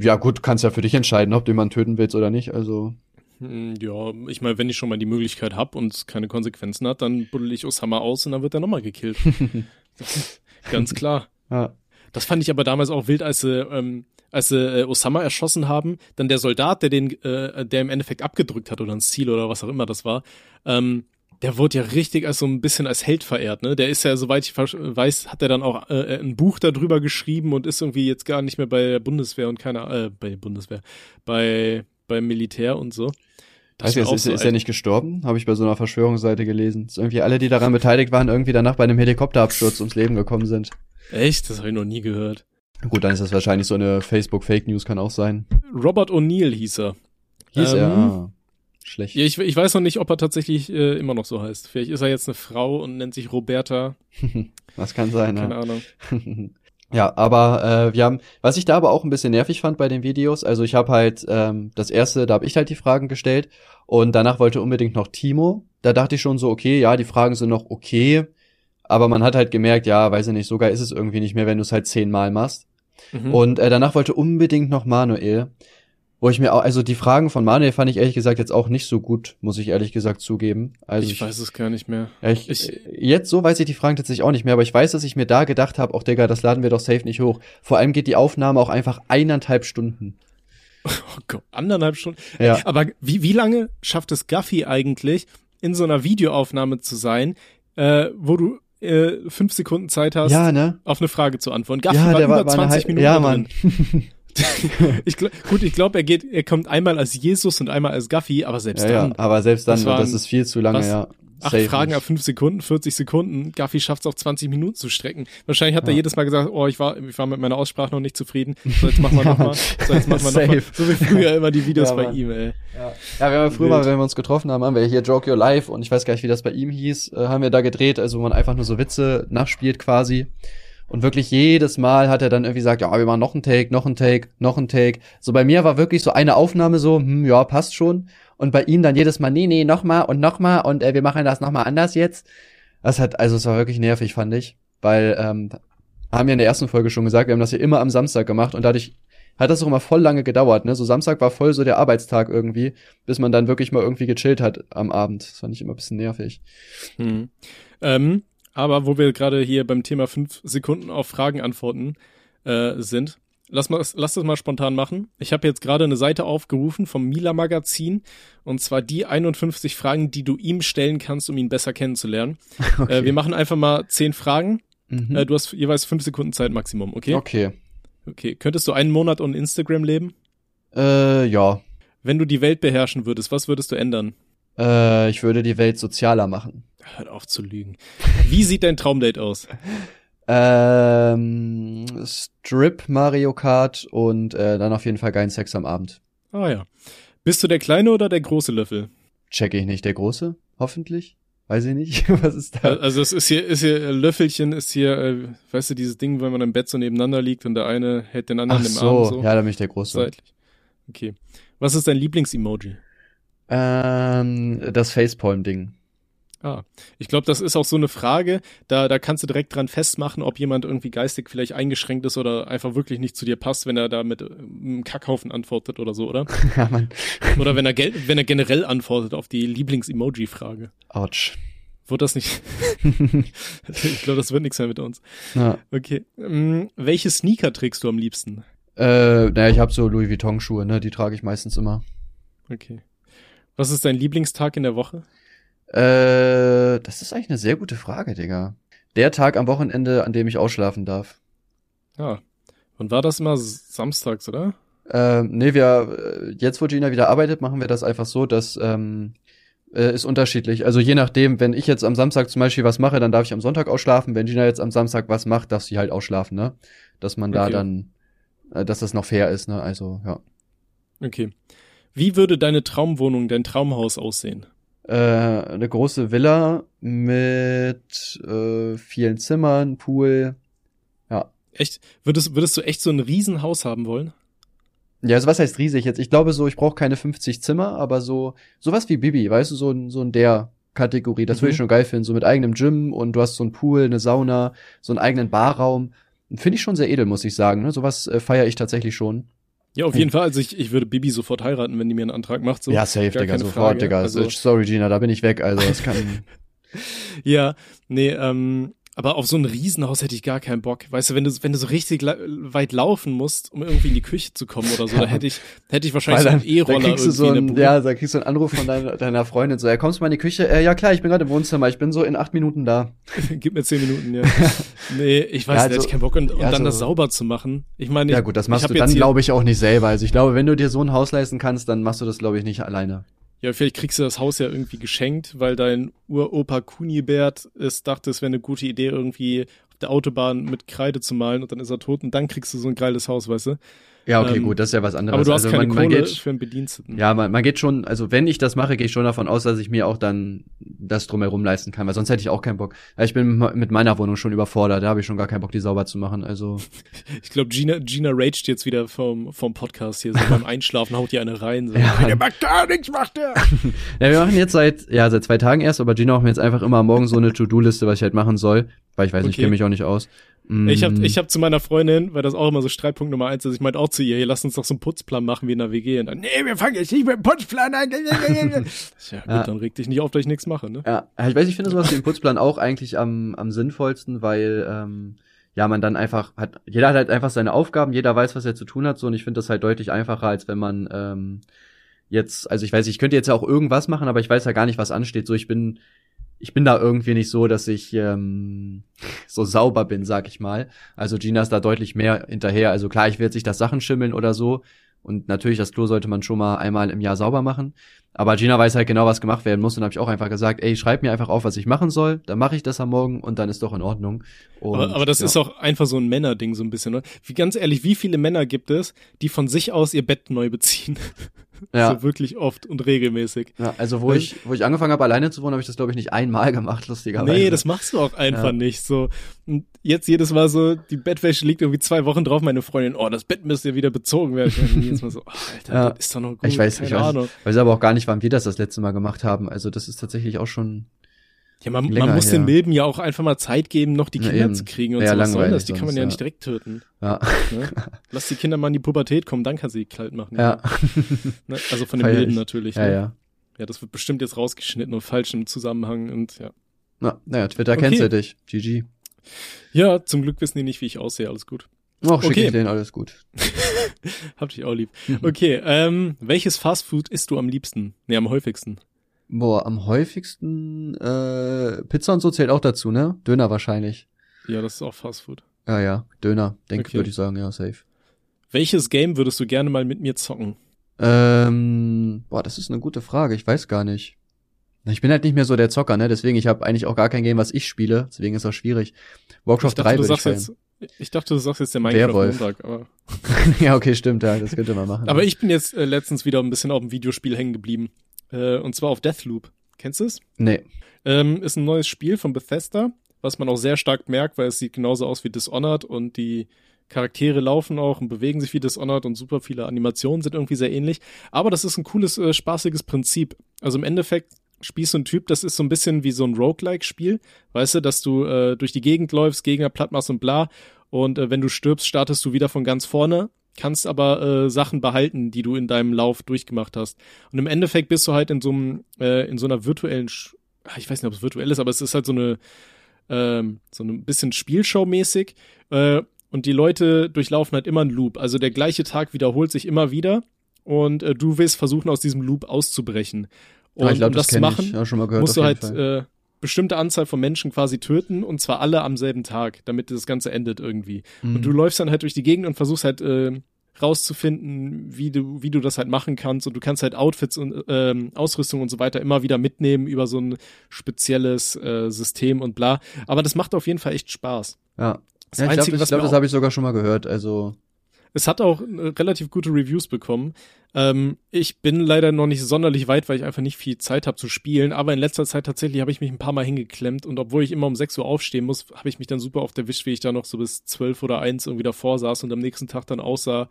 Ja gut, kannst ja für dich entscheiden, ob du jemanden töten willst oder nicht. Also, Hm, Ja, ich meine, wenn ich schon mal die Möglichkeit hab und es keine Konsequenzen hat, dann buddel ich Osama aus und dann wird er nochmal gekillt. Ganz klar. ja. Das fand ich aber damals auch wild, als sie, ähm, als sie äh, Osama erschossen haben, dann der Soldat, der den, äh, der im Endeffekt abgedrückt hat oder ein Ziel oder was auch immer das war, ähm, der wurde ja richtig als so ein bisschen als Held verehrt, ne? Der ist ja, soweit ich weiß, hat er dann auch äh, ein Buch darüber geschrieben und ist irgendwie jetzt gar nicht mehr bei der Bundeswehr und keiner, äh, bei Bundeswehr, bei beim Militär und so. Ich, auch ist, so ist er nicht gestorben? Habe ich bei so einer Verschwörungsseite gelesen. Dass irgendwie alle, die daran beteiligt waren, irgendwie danach bei einem Helikopterabsturz ums Leben gekommen sind. Echt? Das habe ich noch nie gehört. Gut, dann ist das wahrscheinlich so eine Facebook-Fake News, kann auch sein. Robert O'Neill hieß er. Hieß er. Ähm, Ah, schlecht. Ja, ich, ich weiß noch nicht, ob er tatsächlich äh, immer noch so heißt. Vielleicht ist er jetzt eine Frau und nennt sich Roberta. Das kann sein, Keine ja. Ahnung. Ja, aber äh, wir haben, was ich da aber auch ein bisschen nervig fand bei den Videos, also ich habe halt ähm, das erste, da habe ich halt die Fragen gestellt und danach wollte unbedingt noch Timo. Da dachte ich schon so, okay, ja, die Fragen sind noch okay, aber man hat halt gemerkt, ja, weiß ich nicht, so geil ist es irgendwie nicht mehr, wenn du es halt zehnmal machst. Mhm. Und äh, danach wollte unbedingt noch Manuel, wo ich mir auch, also die Fragen von Manuel fand ich ehrlich gesagt jetzt auch nicht so gut, muss ich ehrlich gesagt zugeben. Also ich weiß es gar nicht mehr. ja, ich, Ich- äh, jetzt so weiß ich die Fragen tatsächlich auch nicht mehr, aber ich weiß, dass ich mir da gedacht habe, auch Digga, das laden wir doch safe nicht hoch. Vor allem geht die Aufnahme auch einfach eineinhalb Stunden. Oh Gott, anderthalb Stunden. Ja. Aber wie, wie lange schafft es Guffy eigentlich, in so einer Videoaufnahme zu sein, äh, wo du äh, fünf Sekunden Zeit hast, Ja, ne? auf eine Frage zu antworten? Guffy Ja, war der über war, war eine 20 halb- Minuten Ja. Mann. Ich glaub, gut, ich glaube, er geht, er kommt einmal als Jesus und einmal als Guffy, aber selbst Ja, dann. ja, aber selbst dann, Das das, waren- ist viel zu lange, was? ja. Acht Fragen ab fünf Sekunden, 40 Sekunden. Guffy schafft es auf 20 Minuten zu strecken. Wahrscheinlich hat er Ja. jedes Mal gesagt, oh, ich war, ich war mit meiner Aussprache noch nicht zufrieden. So, jetzt machen wir Ja. nochmal. So, jetzt machen wir nochmal. So wie früher immer die Videos Ja, bei ihm, ey. Ja, wir haben ja früher mal, wenn wir uns getroffen haben, haben wir hier Joke Your Life und ich weiß gar nicht, wie das bei ihm hieß, äh, haben wir da gedreht, also wo man einfach nur so Witze nachspielt quasi. Und wirklich jedes Mal hat er dann irgendwie gesagt, ja, wir machen noch einen Take, noch einen Take, noch einen Take. So bei mir war wirklich so eine Aufnahme so, hm, ja, passt schon. Und bei ihm dann jedes Mal, nee, nee, noch mal und noch mal und äh, wir machen das noch mal anders jetzt. Das hat, also es war wirklich nervig, fand ich. Weil, ähm, haben wir in der ersten Folge schon gesagt, wir haben das ja immer am Samstag gemacht und dadurch hat das auch immer voll lange gedauert, ne? So Samstag war voll so der Arbeitstag irgendwie, bis man dann wirklich mal irgendwie gechillt hat am Abend. Das fand ich immer ein bisschen nervig. Hm. Ähm, aber wo wir gerade hier beim Thema fünf Sekunden auf Fragen antworten äh, sind, lass, mal, lass das mal spontan machen. Ich habe jetzt gerade eine Seite aufgerufen vom Mila Magazin und zwar die 51 Fragen, die du ihm stellen kannst, um ihn besser kennenzulernen. Äh, wir machen einfach mal zehn Fragen. Mhm. Äh, du hast jeweils fünf Sekunden Zeit Maximum, okay? okay. Okay. Könntest du einen Monat ohne Instagram leben? Äh, ja. Wenn du die Welt beherrschen würdest, was würdest du ändern? Äh, ich würde die Welt sozialer machen. Hört auf zu lügen. Wie sieht dein Traumdate aus? Ähm, Strip Mario Kart und äh, dann auf jeden Fall geilen Sex am Abend. Ah ja. Bist du der kleine oder der große Löffel? Check ich nicht. Der große? Hoffentlich? Weiß ich nicht. Was ist da? Also es ist hier, ist hier äh, Löffelchen ist hier, äh, weißt du, dieses Ding, wenn man im Bett so nebeneinander liegt und der eine hält den anderen Ach im so, Arm so. ja, da bin ich der große. Seitlich. Okay. Was ist dein Lieblings-Emoji? Ähm, das Facepalm-Ding. Ah, ich glaube, das ist auch so eine Frage, da, da kannst du direkt dran festmachen, ob jemand irgendwie geistig vielleicht eingeschränkt ist oder einfach wirklich nicht zu dir passt, wenn er da mit äh, einem Kackhaufen antwortet oder so, oder? ja, Mann. Oder wenn er, wenn er generell antwortet auf die Lieblings-Emoji-Frage. Autsch. Wird das nicht? ich glaube, das wird nichts mehr mit uns. Ja. Okay. Ähm, welche Sneaker trägst du am liebsten? Äh, naja, ich habe so Louis Vuitton Schuhe, ne? Die trage ich meistens immer. Okay. Was ist dein Lieblingstag in der Woche? Äh, das ist eigentlich eine sehr gute Frage, Digga. Der Tag am Wochenende, an dem ich ausschlafen darf. Ah. Und war das immer samstags, oder? Ähm, nee, wir, äh, jetzt wo Gina wieder arbeitet, machen wir das einfach so, dass, ähm, äh, ist unterschiedlich. Also je nachdem, wenn ich jetzt am Samstag zum Beispiel was mache, dann darf ich am Sonntag ausschlafen. Wenn Gina jetzt am Samstag was macht, darf sie halt ausschlafen, ne? Dass man da Okay. dann, äh, dass das noch fair ist, ne? Also, ja. Okay. Wie würde deine Traumwohnung, dein Traumhaus aussehen? Äh, eine große Villa mit äh, vielen Zimmern, Pool. Echt? Würdest, würdest du echt so ein Riesenhaus haben wollen? Ja, also was heißt riesig jetzt? Ich glaube so, ich brauche keine 50 Zimmer, aber so sowas wie Bibi, weißt du, so ein so ein der Kategorie, das würde ich Mhm. schon geil finden, so mit eigenem Gym und du hast so ein Pool, eine Sauna, so einen eigenen Barraum. Finde ich schon sehr edel, muss ich sagen. Ne? Sowas äh, feiere ich tatsächlich schon. Ja, auf jeden Fall. Also ich, ich würde Bibi sofort heiraten, wenn die mir einen Antrag macht. So. ja, safe, gar Digga, sofort, Frage. Digga. Also- Sorry, Gina, da bin ich weg. Also das kann. Ja, nee, ähm, aber auf so ein Riesenhaus hätte ich gar keinen Bock. Weißt du, wenn du, wenn du so richtig la weit laufen musst, um irgendwie in die Küche zu kommen oder so, da hätte ich, hätte ich wahrscheinlich so Weil einen E-Roller kriegst du irgendwie so in der einen, Bude. ja, da kriegst du einen Anruf von deiner, deiner Freundin, so, ja, kommst du mal in die Küche? Äh, ja klar, ich bin gerade im Wohnzimmer, ich bin so in acht Minuten da. Gib mir zehn Minuten, ja. nee, ich weiß, Ja, da hätte also- ich keinen Bock. Und, und ja, dann so- das sauber zu machen. Ich meine, Ja ich, gut, das machst du dann, glaube ich, auch nicht selber. Also ich glaube, wenn du dir so ein Haus leisten kannst, dann machst du das, glaube ich, nicht alleine. Ja, vielleicht kriegst du das Haus ja irgendwie geschenkt, weil dein Uropa Kunibert es dachte, es wäre eine gute Idee, irgendwie auf der Autobahn mit Kreide zu malen und dann ist er tot und dann kriegst du so ein geiles Haus, weißt du? Ja, okay, Ähm, gut, das ist ja was anderes. Aber du hast also keine man, man Kohle geht, für einen Bediensteten. Ja, man, man geht schon, also wenn ich das mache, gehe ich schon davon aus, dass ich mir auch dann das drumherum leisten kann, weil sonst hätte ich auch keinen Bock. Ich bin mit meiner Wohnung schon überfordert, da habe ich schon gar keinen Bock, die sauber zu machen. Also Ich glaube, Gina, Gina raged jetzt wieder vom, vom Podcast hier, so beim Einschlafen haut die eine rein. So. Ja. Der macht gar nichts, macht der! Ja, wir machen jetzt seit, ja, seit zwei Tagen erst, aber Gina macht mir jetzt einfach immer am morgen so eine To-Do-Liste, was ich halt machen soll, weil ich weiß nicht, ich Okay. kenne mich auch nicht aus. Mm, Ich habe ich hab zu meiner Freundin, weil das auch immer so Streitpunkt Nummer eins ist, ich meinte auch zu ihr, hier, lass uns doch so einen Putzplan machen wie in der WG. Und dann, nee, wir fangen jetzt nicht mit dem Putzplan an. ja, gut, Ja. dann reg dich nicht auf, dass ich nichts mache, ne? Ja, ich weiß, ich finde sowas wie im Putzplan auch eigentlich am, am sinnvollsten, weil ähm, ja man dann einfach hat, jeder hat halt einfach seine Aufgaben, jeder weiß, was er zu tun hat, so und ich finde das halt deutlich einfacher, als wenn man ähm, jetzt, also ich weiß, ich könnte jetzt ja auch irgendwas machen, aber ich weiß ja gar nicht, was ansteht. So, ich bin, ich bin da irgendwie nicht so, dass ich ähm, so sauber bin, sag ich mal. Also Gina ist da deutlich mehr hinterher. Also klar, ich will jetzt nicht, dass Sachen schimmeln oder so. Und natürlich, das Klo sollte man schon mal einmal im Jahr sauber machen. Aber Gina weiß halt genau, was gemacht werden muss. Und habe ich auch einfach gesagt, ey, schreib mir einfach auf, was ich machen soll. Dann mache ich das am Morgen und dann ist doch in Ordnung. Und, Aber, aber das ja. ist auch einfach so ein Männerding so ein bisschen, oder? Wie ganz ehrlich, wie viele Männer gibt es, die von sich aus ihr Bett neu beziehen? ja. So wirklich oft und regelmäßig. ja, also wo Weil- ich, wo ich angefangen habe, alleine zu wohnen, habe ich das, glaube ich, nicht einmal gemacht, lustigerweise. Nee, das machst du auch einfach Ja. nicht so. Und jetzt jedes Mal so, die Bettwäsche liegt irgendwie zwei Wochen drauf, meine Freundin, oh, das Bett müsste wieder bezogen werden. Ich meine, jedes Mal so, oh, Alter, Ja. das ist doch noch gut, Ich weiß, keine ich weiß, Ahnung. weiß aber auch gar nicht, wann wir das das letzte Mal gemacht haben. Also das ist tatsächlich auch schon Ja, man, man muss her. den Milben ja auch einfach mal Zeit geben, noch die Kinder eben. zu kriegen und Ja, so. Was soll das? Die kann man ja ja. nicht direkt töten. ja, Ne? Lass die Kinder mal in die Pubertät kommen, dann kann sie kalt machen. ja, Ne? Also von den Milben ich. natürlich. ja, ne? ja. Ja, das wird bestimmt jetzt rausgeschnitten und falsch im Zusammenhang und ja. Na, naja, Twitter Okay. kennst du dich. GG. Ja, zum Glück wissen die nicht, wie ich aussehe, alles gut. Ach, schick Okay. ich denen alles gut. Hab dich auch lieb. Okay, ähm, welches Fastfood isst du am liebsten? Nee, am häufigsten. Boah, am häufigsten äh, Pizza und so zählt auch dazu, ne? Döner wahrscheinlich. Ja, das ist auch Fastfood. Ja, ja, Döner, denke Okay. würde ich sagen, ja, safe. Welches Game würdest du gerne mal mit mir zocken? Ähm, boah, das ist eine gute Frage, ich weiß gar nicht. Ich bin halt nicht mehr so der Zocker, ne? Deswegen, ich habe eigentlich auch gar kein Game, was ich spiele. Deswegen ist das schwierig. Warcraft 3 würde ich jetzt, Ich dachte, du sagst jetzt der Minecraft-Montag, aber. ja, okay, stimmt, ja, das könnte man machen. Aber ich bin jetzt äh, letztens wieder ein bisschen auf dem Videospiel hängen geblieben. Äh, und zwar auf Deathloop. Kennst du es? Nee. Ähm, ist ein neues Spiel von Bethesda, was man auch sehr stark merkt, weil es sieht genauso aus wie Dishonored und die Charaktere laufen auch und bewegen sich wie Dishonored und super viele Animationen sind irgendwie sehr ähnlich. Aber das ist ein cooles, äh, spaßiges Prinzip. Also im Endeffekt spielst du einen Typ, das ist so ein bisschen wie so ein Roguelike-Spiel. Weißt du, dass du äh, durch die Gegend läufst, Gegner platt machst und bla. Und äh, wenn du stirbst, startest du wieder von ganz vorne, kannst aber äh, Sachen behalten, die du in deinem Lauf durchgemacht hast. Und im Endeffekt bist du halt in so einem, äh, in so einer virtuellen, Sch ich weiß nicht, ob es virtuell ist, aber es ist halt so eine, ähm, so ein bisschen Spielshow-mäßig. Äh, und die Leute durchlaufen halt immer einen Loop. Also der gleiche Tag wiederholt sich immer wieder. Und äh, du willst versuchen, aus diesem Loop auszubrechen. Und ja, glaub, um das, das zu machen, ich. Ja, schon mal gehört, musst du halt äh, bestimmte Anzahl von Menschen quasi töten und zwar alle am selben Tag, damit das Ganze endet irgendwie. Mhm. Und du läufst dann halt durch die Gegend und versuchst halt äh, rauszufinden, wie du, wie du das halt machen kannst. Und du kannst halt Outfits und ähm, Ausrüstung und so weiter immer wieder mitnehmen über so ein spezielles äh, System und bla. Aber das macht auf jeden Fall echt Spaß. Ja. Das ja, ich glaube, glaub, das habe ich sogar schon mal gehört. Also es hat auch äh, relativ gute Reviews bekommen. Ähm, ich bin leider noch nicht sonderlich weit, weil ich einfach nicht viel Zeit habe zu spielen. Aber in letzter Zeit tatsächlich habe ich mich ein paar Mal hingeklemmt. Und obwohl ich immer um 6 Uhr aufstehen muss, habe ich mich dann super oft erwischt, wie ich da noch so bis 12 oder 1 irgendwie davor saß und am nächsten Tag dann aussah,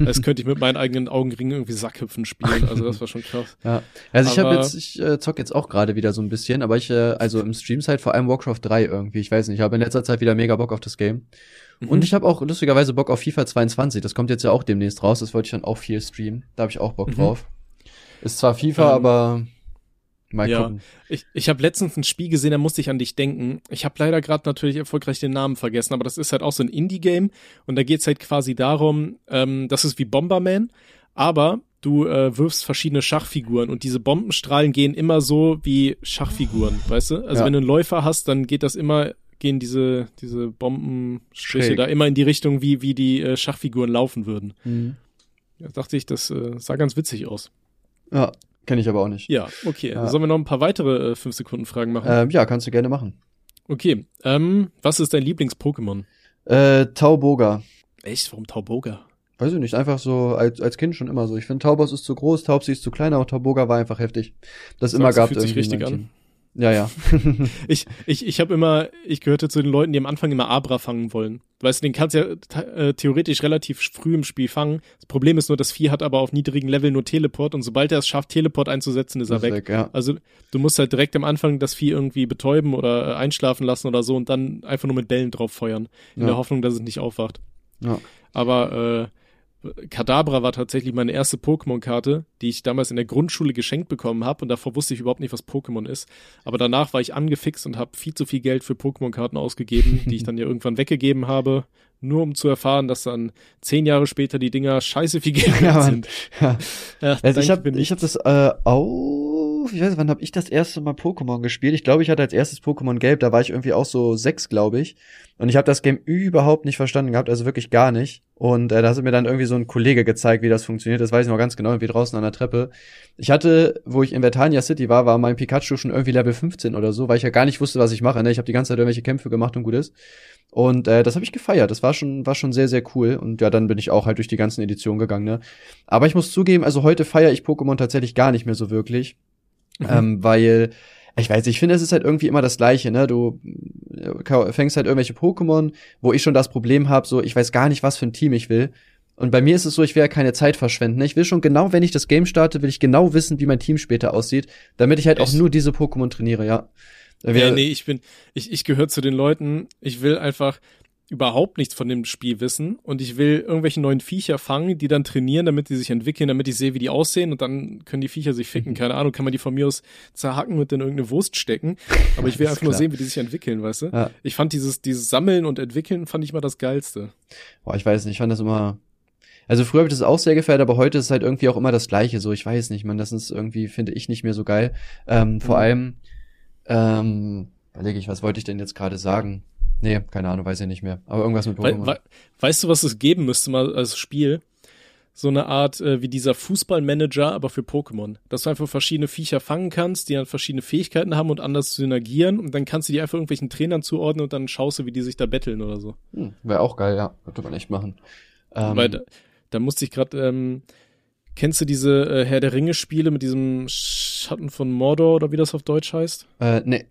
als könnte ich mit meinen eigenen Augenringen irgendwie Sackhüpfen spielen. Also das war schon krass. Ja. Also ich habe jetzt, ich äh, zock jetzt auch gerade wieder so ein bisschen, aber ich, äh, also im Streams halt vor allem Warcraft 3 irgendwie. Ich weiß nicht, ich habe in letzter Zeit wieder mega Bock auf das Game. Mhm. Und ich habe auch lustigerweise Bock auf FIFA 22. Das kommt jetzt ja auch demnächst raus. Das wollte ich dann auch viel streamen. Da habe ich auch Bock mhm. drauf. Ist zwar FIFA, ähm, aber mal ja. gucken. Ich, ich habe letztens ein Spiel gesehen, da musste ich an dich denken. Ich habe leider gerade natürlich erfolgreich den Namen vergessen, aber das ist halt auch so ein Indie-Game. Und da geht's halt quasi darum, ähm, das ist wie Bomberman, aber du äh, wirfst verschiedene Schachfiguren und diese Bombenstrahlen gehen immer so wie Schachfiguren, weißt du? Also ja. wenn du einen Läufer hast, dann geht das immer gehen diese, diese Bombenstriche da immer in die Richtung, wie, wie die äh, Schachfiguren laufen würden. Mhm. Da dachte ich, das äh, sah ganz witzig aus. Ja, kenne ich aber auch nicht. Ja, okay. Ja. Sollen wir noch ein paar weitere äh, 5 Sekunden Fragen machen? Ähm, ja, kannst du gerne machen. Okay. Ähm, was ist dein Lieblings-Pokémon? Äh, Tauboga. Echt? Warum Tauboga? Weiß ich nicht, einfach so als, als Kind schon immer so. Ich finde Taubos ist zu groß, Taubsi ist zu klein, aber Tauboga war einfach heftig. Das, das immer gab fühlt sich richtig an. Ja, ja. ich ich, ich habe immer, ich gehörte zu den Leuten, die am Anfang immer Abra fangen wollen. Weißt du, den kannst du ja äh, theoretisch relativ früh im Spiel fangen. Das Problem ist nur, das Vieh hat aber auf niedrigen Level nur Teleport und sobald er es schafft, Teleport einzusetzen, ist, ist er weg. weg ja. Also du musst halt direkt am Anfang das Vieh irgendwie betäuben oder äh, einschlafen lassen oder so und dann einfach nur mit Bällen drauf feuern. In ja. der Hoffnung, dass es nicht aufwacht. Ja. Aber äh, Kadabra war tatsächlich meine erste Pokémon-Karte, die ich damals in der Grundschule geschenkt bekommen habe und davor wusste ich überhaupt nicht, was Pokémon ist. Aber danach war ich angefixt und habe viel zu viel Geld für Pokémon-Karten ausgegeben, die ich dann ja irgendwann weggegeben habe, nur um zu erfahren, dass dann zehn Jahre später die Dinger scheiße viel Geld ja, sind. Ja. Ja, also ich habe ich hab das äh, auch, ich weiß nicht, wann habe ich das erste Mal Pokémon gespielt? Ich glaube, ich hatte als erstes Pokémon Gelb, da war ich irgendwie auch so sechs, glaube ich. Und ich habe das Game überhaupt nicht verstanden gehabt, also wirklich gar nicht. Und äh, da hat mir dann irgendwie so ein Kollege gezeigt, wie das funktioniert. Das weiß ich noch ganz genau, irgendwie draußen an der Treppe. Ich hatte, wo ich in Vertania City war, war mein Pikachu schon irgendwie Level 15 oder so, weil ich ja gar nicht wusste, was ich mache. Ne? Ich habe die ganze Zeit irgendwelche Kämpfe gemacht und gut ist. Und äh, das habe ich gefeiert. Das war schon, war schon sehr, sehr cool. Und ja, dann bin ich auch halt durch die ganzen Editionen gegangen. Ne? Aber ich muss zugeben, also heute feiere ich Pokémon tatsächlich gar nicht mehr so wirklich. Mhm. Ähm, weil ich weiß, ich finde, es ist halt irgendwie immer das Gleiche, ne? Du äh, fängst halt irgendwelche Pokémon, wo ich schon das Problem habe, so ich weiß gar nicht, was für ein Team ich will. Und bei mir ist es so, ich will ja keine Zeit verschwenden. Ich will schon genau, wenn ich das Game starte, will ich genau wissen, wie mein Team später aussieht, damit ich halt Echt? auch nur diese Pokémon trainiere, ja. Ja, nee, ich bin, ich, ich gehöre zu den Leuten, ich will einfach, überhaupt nichts von dem Spiel wissen und ich will irgendwelche neuen Viecher fangen, die dann trainieren, damit die sich entwickeln, damit ich sehe, wie die aussehen und dann können die Viecher sich ficken. Mhm. Keine Ahnung, kann man die von mir aus zerhacken und in irgendeine Wurst stecken. Aber ich will einfach klar. nur sehen, wie die sich entwickeln, weißt du? Ja. Ich fand dieses, dieses Sammeln und Entwickeln fand ich mal das Geilste. Boah, ich weiß nicht, ich fand das immer, also früher habe ich das auch sehr gefeiert, aber heute ist es halt irgendwie auch immer das Gleiche. So, ich weiß nicht, man, das ist irgendwie, finde ich, nicht mehr so geil. Ähm, vor mhm. allem, ähm, überlege ich, was wollte ich denn jetzt gerade sagen? Nee, keine Ahnung, weiß ich nicht mehr. Aber irgendwas mit Pokémon. We we weißt du, was es geben müsste mal als Spiel? so eine Art äh, wie dieser Fußballmanager, aber für Pokémon. Dass du einfach verschiedene Viecher fangen kannst, die dann verschiedene Fähigkeiten haben und anders synergieren und dann kannst du die einfach irgendwelchen Trainern zuordnen und dann schaust du, wie die sich da betteln oder so. Hm, Wäre auch geil, ja. Könnte man echt machen. Ähm, Weil da, da musste ich gerade, ähm, kennst du diese äh, Herr der Ringe-Spiele mit diesem Schatten von Mordor oder wie das auf Deutsch heißt? Äh, nee.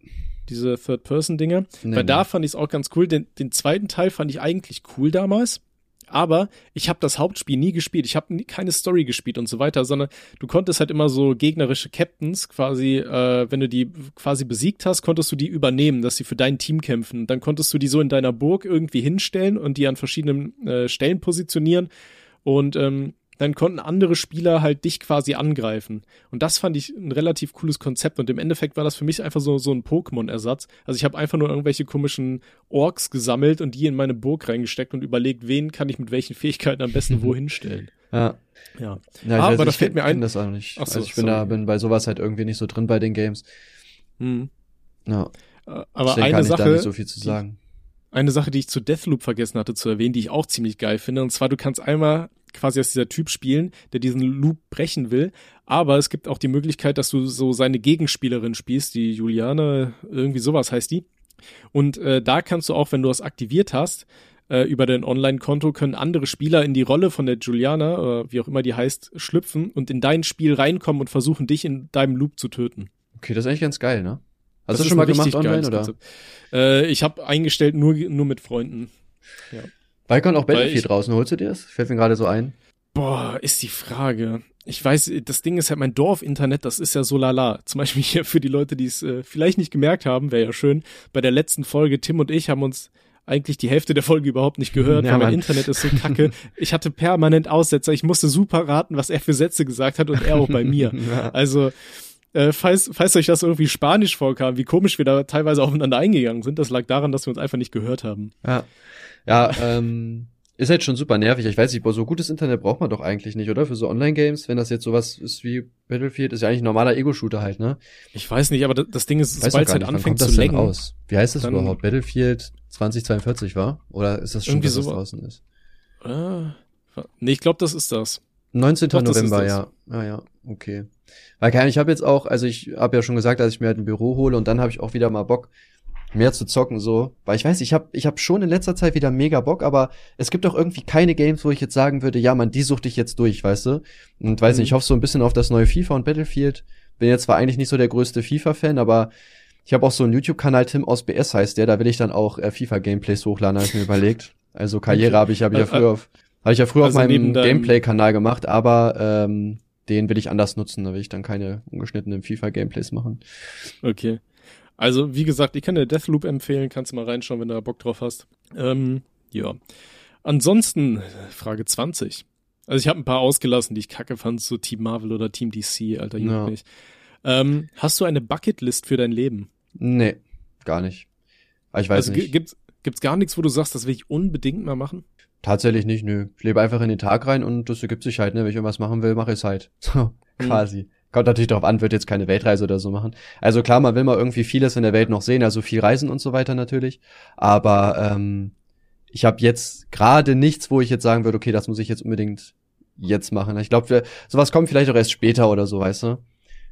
Diese Third-Person-Dinger. Nee, Weil nee. da fand ich es auch ganz cool. Den, den zweiten Teil fand ich eigentlich cool damals aber ich habe das Hauptspiel nie gespielt. Ich habe keine Story gespielt und so weiter, sondern du konntest halt immer so gegnerische Captains quasi, äh, wenn du die quasi besiegt hast, konntest du die übernehmen, dass sie für dein Team kämpfen. Dann konntest du die so in deiner Burg irgendwie hinstellen und die an verschiedenen äh, Stellen positionieren. Und ähm, dann konnten andere Spieler halt dich quasi angreifen. Und das fand ich ein relativ cooles Konzept. Und im Endeffekt war das für mich einfach so, so ein Pokémon-Ersatz. Also ich habe einfach nur irgendwelche komischen Orks gesammelt und die in meine Burg reingesteckt und überlegt, wen kann ich mit welchen Fähigkeiten am besten wohin stellen. Ja. Ja. ja ah, aber da fällt mir ein. das auch nicht. Ach so, also ich bin sorry. da, bin bei sowas halt irgendwie nicht so drin bei den Games. Hm. Ja. Äh, aber Deswegen eine Sache, ich da nicht so viel zu sagen. Eine Sache, die ich zu Deathloop vergessen hatte zu erwähnen, die ich auch ziemlich geil finde, und zwar du kannst einmal quasi als dieser Typ spielen, der diesen Loop brechen will. Aber es gibt auch die Möglichkeit, dass du so seine Gegenspielerin spielst, die Juliane, irgendwie sowas heißt die. Und äh, da kannst du auch, wenn du das aktiviert hast, äh, über dein Online-Konto können andere Spieler in die Rolle von der Juliana, oder wie auch immer die heißt, schlüpfen und in dein Spiel reinkommen und versuchen, dich in deinem Loop zu töten. Okay, das ist eigentlich ganz geil, ne? Hast das du schon mal gemacht online, oder? Äh, ich habe eingestellt nur, nur mit Freunden. Ja. Balkon auch Battlefield ich, draußen, holst du dir das? Fällt mir gerade so ein. Boah, ist die Frage. Ich weiß, das Ding ist halt mein Dorf-Internet, das ist ja so lala. Zum Beispiel hier für die Leute, die es äh, vielleicht nicht gemerkt haben, wäre ja schön. Bei der letzten Folge, Tim und ich haben uns eigentlich die Hälfte der Folge überhaupt nicht gehört, ja, weil mein Internet ist so kacke. Ich hatte permanent Aussetzer. Ich musste super raten, was er für Sätze gesagt hat und er auch bei mir. Also, äh, falls, falls euch das irgendwie Spanisch vorkam, wie komisch wir da teilweise aufeinander eingegangen sind, das lag daran, dass wir uns einfach nicht gehört haben. Ja. Ja, ähm, ist halt schon super nervig. Ich weiß nicht, so gutes Internet braucht man doch eigentlich nicht, oder? Für so Online-Games, wenn das jetzt sowas ist wie Battlefield, ist ja eigentlich ein normaler Ego-Shooter halt, ne? Ich weiß nicht, aber das, Ding ist, sobald es halt anfängt zu lenken. Aus? Wie heißt das überhaupt? Battlefield 2042 war? Oder ist das schon, dass das draußen ist? Äh, nee, ich glaube, das ist das. 19. Doch, November, ja. Ah ja, okay. Weil keine, ich habe jetzt auch, also ich habe ja schon gesagt, dass ich mir halt ein Büro hole und dann habe ich auch wieder mal Bock, mehr zu zocken so, weil ich weiß, ich habe ich hab schon in letzter Zeit wieder mega Bock, aber es gibt auch irgendwie keine Games, wo ich jetzt sagen würde, ja, man, die suchte ich jetzt durch, weißt du? Und weiß mhm. nicht, ich hoffe so ein bisschen auf das neue FIFA und Battlefield. Bin jetzt zwar eigentlich nicht so der größte FIFA Fan, aber ich habe auch so einen YouTube Kanal Tim aus BS heißt der, da will ich dann auch äh, FIFA Gameplays hochladen, habe ich mir überlegt. Also Karriere okay. habe ich habe ich ja früher auf habe ich ja früher also auf meinem Gameplay Kanal gemacht, aber ähm, den will ich anders nutzen, da will ich dann keine ungeschnittenen FIFA Gameplays machen. Okay. Also, wie gesagt, ich kann dir Deathloop empfehlen, kannst du mal reinschauen, wenn du da Bock drauf hast. Ähm, ja. Ansonsten, Frage 20. Also ich habe ein paar ausgelassen, die ich kacke fand, so Team Marvel oder Team DC, alter Junge. Ja. Nicht. Ähm, hast du eine Bucketlist für dein Leben? Nee, gar nicht. Aber ich weiß also, nicht. Gibt's, gibt's gar nichts, wo du sagst, das will ich unbedingt mal machen? Tatsächlich nicht, nö. Ich lebe einfach in den Tag rein und das ergibt sich halt, ne? Wenn ich irgendwas machen will, mache ich es halt. So, hm. Kommt natürlich darauf an, wird jetzt keine Weltreise oder so machen. Also klar, man will mal irgendwie vieles in der Welt noch sehen, also viel reisen und so weiter natürlich. Aber ähm, ich habe jetzt gerade nichts, wo ich jetzt sagen würde, okay, das muss ich jetzt unbedingt jetzt machen. Ich glaube, sowas kommt vielleicht auch erst später oder so, weißt du.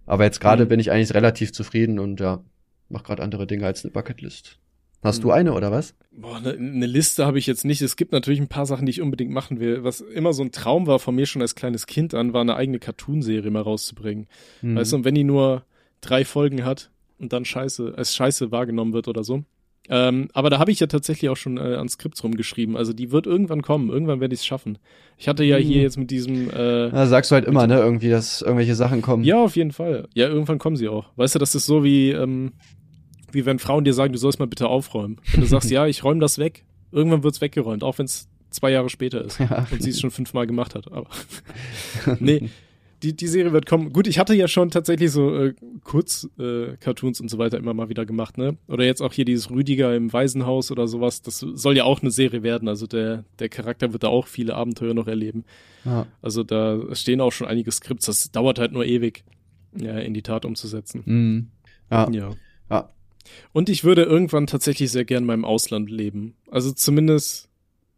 Aber jetzt gerade mhm. bin ich eigentlich relativ zufrieden und ja, mach gerade andere Dinge als eine Bucketlist. Hast du hm. eine oder was? Boah, eine ne Liste habe ich jetzt nicht. Es gibt natürlich ein paar Sachen, die ich unbedingt machen will. Was immer so ein Traum war von mir schon als kleines Kind an, war eine eigene Cartoonserie mal rauszubringen. Mhm. Weißt du, und wenn die nur drei Folgen hat und dann scheiße, als scheiße wahrgenommen wird oder so. Ähm, aber da habe ich ja tatsächlich auch schon äh, an Skripts rumgeschrieben. Also die wird irgendwann kommen. Irgendwann werde ich es schaffen. Ich hatte ja hier hm. jetzt mit diesem. Äh, ja, sagst du halt immer, ne? Irgendwie, dass irgendwelche Sachen kommen. Ja, auf jeden Fall. Ja, irgendwann kommen sie auch. Weißt du, das ist so wie ähm, wie wenn Frauen dir sagen, du sollst mal bitte aufräumen. Wenn du sagst, ja, ich räume das weg, irgendwann wird's weggeräumt, auch wenn es zwei Jahre später ist ja. und sie es schon fünfmal gemacht hat. Aber nee, die, die Serie wird kommen. Gut, ich hatte ja schon tatsächlich so äh, Kurz-Cartoons äh, und so weiter immer mal wieder gemacht, ne? Oder jetzt auch hier dieses Rüdiger im Waisenhaus oder sowas. Das soll ja auch eine Serie werden. Also der, der Charakter wird da auch viele Abenteuer noch erleben. Ja. Also da stehen auch schon einige Skripts. Das dauert halt nur ewig, ja, in die Tat umzusetzen. Mhm. Ja. ja. Ja, und ich würde irgendwann tatsächlich sehr gern in meinem Ausland leben. Also zumindest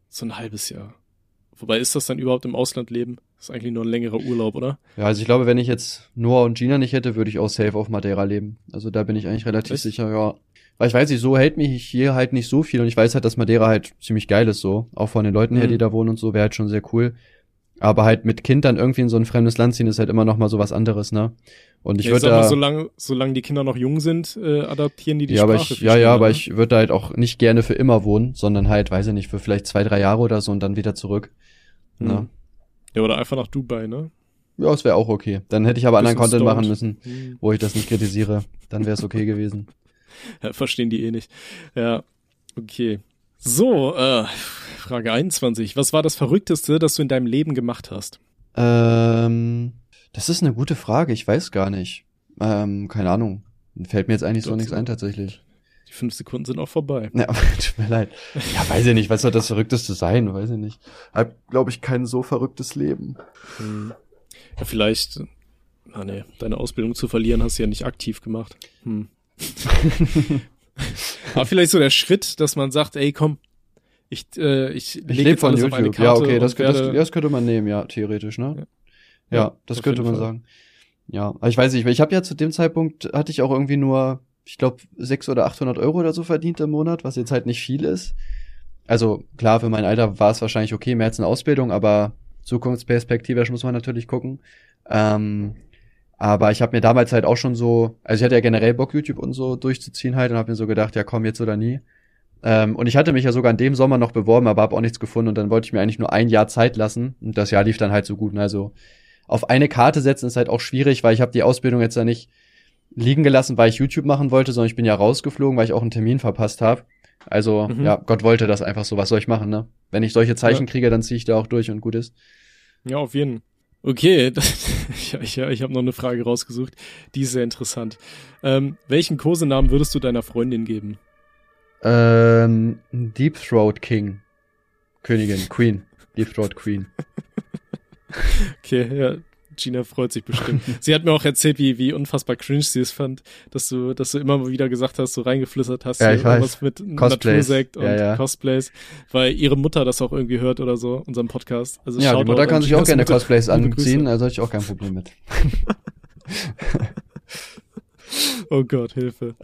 so ein halbes Jahr. Wobei ist das dann überhaupt im Ausland leben? Das ist eigentlich nur ein längerer Urlaub, oder? Ja, also ich glaube, wenn ich jetzt Noah und Gina nicht hätte, würde ich auch safe auf Madeira leben. Also da bin ich eigentlich relativ Echt? sicher, ja. Weil ich weiß nicht, so hält mich hier halt nicht so viel und ich weiß halt, dass Madeira halt ziemlich geil ist so. Auch von den Leuten her, mhm. die da wohnen und so, wäre halt schon sehr cool. Aber halt mit Kind dann irgendwie in so ein fremdes Land ziehen, ist halt immer noch mal so was anderes, ne? Und ich ja, würde da, mal, solange, solange die Kinder noch jung sind, äh, adaptieren die die ja, Sprache. Aber ich, ja, ja, aber ich würde da halt auch nicht gerne für immer wohnen, sondern halt, weiß ich nicht, für vielleicht zwei, drei Jahre oder so und dann wieder zurück. Ne? Ja, oder einfach nach Dubai, ne? Ja, es wäre auch okay. Dann hätte ich aber anderen Content stoned. machen müssen, mhm. wo ich das nicht kritisiere. Dann wäre es okay gewesen. Ja, verstehen die eh nicht. Ja, okay. So, äh, Frage 21. Was war das Verrückteste, das du in deinem Leben gemacht hast? Ähm, das ist eine gute Frage. Ich weiß gar nicht. Ähm, keine Ahnung. Fällt mir jetzt eigentlich so nichts ein tatsächlich. Die fünf Sekunden sind auch vorbei. Ja, tut mir leid. Ja, weiß ich nicht. Was soll das Verrückteste sein? Weiß ich nicht. Hab, glaube ich, kein so verrücktes Leben. Hm. Ja, vielleicht, ah nee, deine Ausbildung zu verlieren hast du ja nicht aktiv gemacht. Hm. Aber vielleicht so der Schritt, dass man sagt, ey, komm, ich, äh, ich, ich lebe von YouTube. ja, okay, das, das, das, könnte man nehmen, ja, theoretisch, ne? Ja, ja das könnte man Fall. sagen. Ja, aber ich weiß nicht, ich habe ja zu dem Zeitpunkt, hatte ich auch irgendwie nur, ich glaube, sechs oder 800 Euro oder so verdient im Monat, was jetzt halt nicht viel ist. Also klar, für mein Alter war es wahrscheinlich okay, mehr als eine Ausbildung, aber zukunftsperspektivisch muss man natürlich gucken. Ähm, aber ich habe mir damals halt auch schon so, also ich hatte ja generell Bock, YouTube und so durchzuziehen halt und habe mir so gedacht, ja komm, jetzt oder nie. Ähm, und ich hatte mich ja sogar in dem Sommer noch beworben, aber habe auch nichts gefunden und dann wollte ich mir eigentlich nur ein Jahr Zeit lassen und das Jahr lief dann halt so gut. Also auf eine Karte setzen ist halt auch schwierig, weil ich habe die Ausbildung jetzt ja nicht liegen gelassen, weil ich YouTube machen wollte, sondern ich bin ja rausgeflogen, weil ich auch einen Termin verpasst habe. Also mhm. ja, Gott wollte das einfach so. Was soll ich machen, ne? Wenn ich solche Zeichen ja. kriege, dann ziehe ich da auch durch und gut ist. Ja, auf jeden Fall. Okay, ich, ich, ich habe noch eine Frage rausgesucht, die ist sehr interessant. Ähm, welchen Kosenamen würdest du deiner Freundin geben? Ähm, Deep Throat King. Königin, Queen. Deep Throat Queen. okay, ja, Gina freut sich bestimmt. sie hat mir auch erzählt, wie, wie unfassbar cringe sie es fand, dass du, dass du immer wieder gesagt hast, so reingeflüstert hast, ja, ich weiß. was mit Natursekt und ja, ja. Cosplays, weil ihre Mutter das auch irgendwie hört oder so, unseren Podcast. Also ja, die Mutter kann sich auch gerne Mutter. Cosplays anziehen, also habe ich auch kein Problem mit. oh Gott, Hilfe.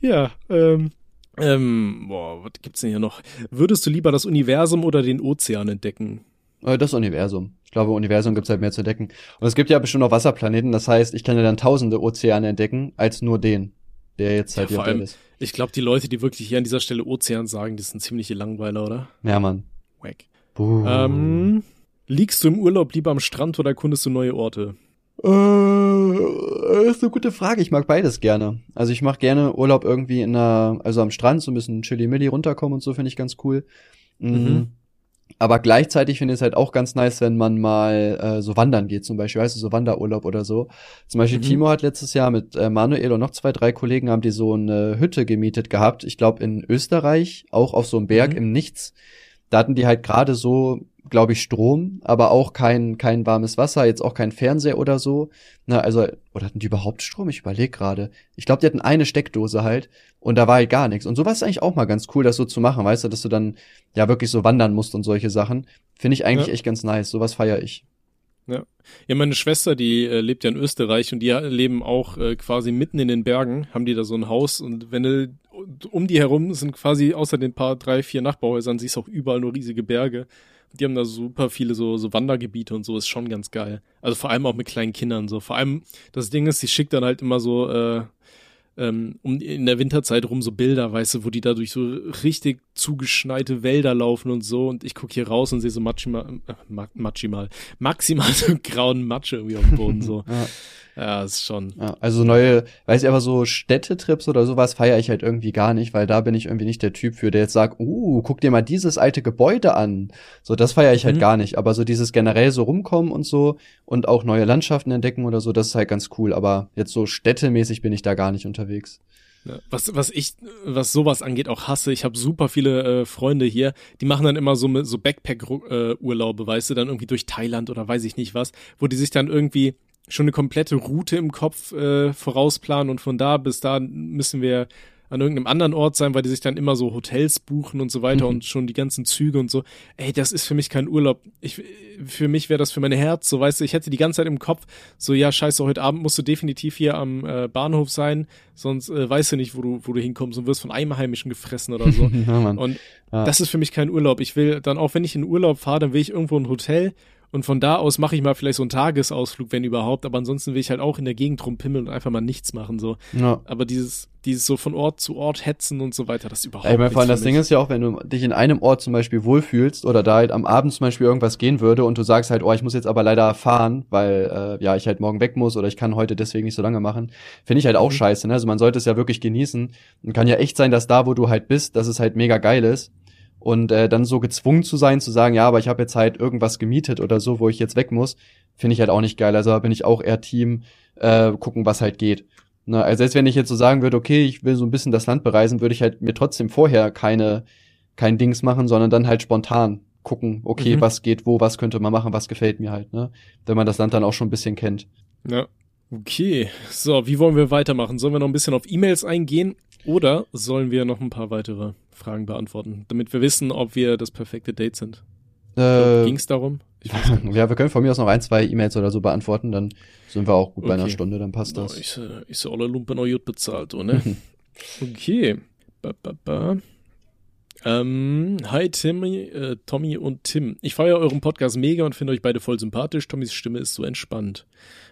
ja, ähm, ähm, boah, was gibt's denn hier noch? Würdest du lieber das Universum oder den Ozean entdecken? Äh, das Universum. Ich glaube, Universum gibt's halt mehr zu entdecken. Und es gibt ja bestimmt noch Wasserplaneten, das heißt, ich kann ja dann tausende Ozeane entdecken, als nur den, der jetzt halt ja, hier allem, ist. Ich glaube, die Leute, die wirklich hier an dieser Stelle Ozean sagen, die sind ziemliche Langweiler, oder? Ja, Mann. Wack. Ähm, liegst du im Urlaub lieber am Strand oder erkundest du neue Orte? Äh, das ist eine gute Frage. Ich mag beides gerne. Also ich mache gerne Urlaub irgendwie in einer, also am Strand, so ein bisschen chili-milli runterkommen und so, finde ich ganz cool. Mhm. mhm. Aber gleichzeitig finde ich es halt auch ganz nice, wenn man mal äh, so wandern geht, zum Beispiel, weißt du, so Wanderurlaub oder so. Zum Beispiel mhm. Timo hat letztes Jahr mit äh, Manuel und noch zwei, drei Kollegen haben die so eine Hütte gemietet gehabt. Ich glaube in Österreich, auch auf so einem Berg mhm. im Nichts. Da hatten die halt gerade so glaube ich, Strom, aber auch kein, kein warmes Wasser, jetzt auch kein Fernseher oder so. Na, also, oder hatten die überhaupt Strom? Ich überlege gerade. Ich glaube, die hatten eine Steckdose halt und da war halt gar nichts. Und sowas ist eigentlich auch mal ganz cool, das so zu machen, weißt du, dass du dann ja wirklich so wandern musst und solche Sachen. Finde ich eigentlich ja. echt ganz nice. Sowas feiere ich. Ja. ja, meine Schwester, die äh, lebt ja in Österreich und die leben auch äh, quasi mitten in den Bergen, haben die da so ein Haus und wenn du um die herum sind quasi außer den paar drei, vier Nachbarhäusern, siehst auch überall nur riesige Berge. Die haben da super viele so, so Wandergebiete und so, ist schon ganz geil. Also vor allem auch mit kleinen Kindern so. Vor allem, das Ding ist, sie schickt dann halt immer so, äh, ähm, um in der Winterzeit rum so Bilder, weißt du, wo die da durch so richtig zugeschneite Wälder laufen und so und ich gucke hier raus und sehe so maximal, äh, maximal, maximal so grauen Matsch irgendwie auf dem Boden so. ja. Ja, ist schon. Ja, also neue, weiß ich aber so Städtetrips oder sowas feiere ich halt irgendwie gar nicht, weil da bin ich irgendwie nicht der Typ für, der jetzt sagt, uh, guck dir mal dieses alte Gebäude an. So, das feiere ich halt mhm. gar nicht. Aber so dieses generell so rumkommen und so und auch neue Landschaften entdecken oder so, das ist halt ganz cool. Aber jetzt so städtemäßig bin ich da gar nicht unterwegs. Was, was ich, was sowas angeht, auch hasse. Ich habe super viele äh, Freunde hier, die machen dann immer so, so Backpack-Urlaube, weißt du, dann irgendwie durch Thailand oder weiß ich nicht was, wo die sich dann irgendwie schon eine komplette Route im Kopf äh, vorausplanen und von da bis da müssen wir an irgendeinem anderen Ort sein, weil die sich dann immer so Hotels buchen und so weiter mhm. und schon die ganzen Züge und so. Ey, das ist für mich kein Urlaub. Ich, für mich wäre das für mein Herz, so weißt du, ich hätte die ganze Zeit im Kopf, so ja, scheiße, heute Abend musst du definitiv hier am äh, Bahnhof sein, sonst äh, weißt du nicht, wo du, wo du hinkommst und wirst von Einheimischen gefressen oder so. ja, und ja. das ist für mich kein Urlaub. Ich will dann auch, wenn ich in Urlaub fahre, dann will ich irgendwo ein Hotel und von da aus mache ich mal vielleicht so einen Tagesausflug, wenn überhaupt. Aber ansonsten will ich halt auch in der Gegend rumpimmeln und einfach mal nichts machen. so. Ja. Aber dieses, dieses so von Ort zu Ort hetzen und so weiter, das überhaupt Ey, mein, allem das Ding ist ja auch, wenn du dich in einem Ort zum Beispiel wohlfühlst oder da halt am Abend zum Beispiel irgendwas gehen würde und du sagst halt, oh, ich muss jetzt aber leider fahren, weil äh, ja ich halt morgen weg muss oder ich kann heute deswegen nicht so lange machen, finde ich halt auch mhm. scheiße. Ne? Also man sollte es ja wirklich genießen und kann ja echt sein, dass da, wo du halt bist, dass es halt mega geil ist und äh, dann so gezwungen zu sein, zu sagen, ja, aber ich habe jetzt halt irgendwas gemietet oder so, wo ich jetzt weg muss, finde ich halt auch nicht geil. Also da bin ich auch eher Team, äh, gucken, was halt geht. Ne? Also selbst wenn ich jetzt so sagen würde, okay, ich will so ein bisschen das Land bereisen, würde ich halt mir trotzdem vorher keine, kein Dings machen, sondern dann halt spontan gucken, okay, mhm. was geht wo, was könnte man machen, was gefällt mir halt, ne? Wenn man das Land dann auch schon ein bisschen kennt. Ja. Okay, so, wie wollen wir weitermachen? Sollen wir noch ein bisschen auf E-Mails eingehen oder sollen wir noch ein paar weitere Fragen beantworten, damit wir wissen, ob wir das perfekte Date sind. Äh, Ging es darum? ja, wir können von mir aus noch ein, zwei E-Mails oder so beantworten, dann sind wir auch gut okay. bei einer Stunde, dann passt das. ich, ich alle Lumpen noch gut bezahlt, oder? okay. Ba, ba, ba. Ähm, hi Timmy, äh, Tommy und Tim. Ich feiere euren Podcast mega und finde euch beide voll sympathisch. Tommys Stimme ist so entspannt.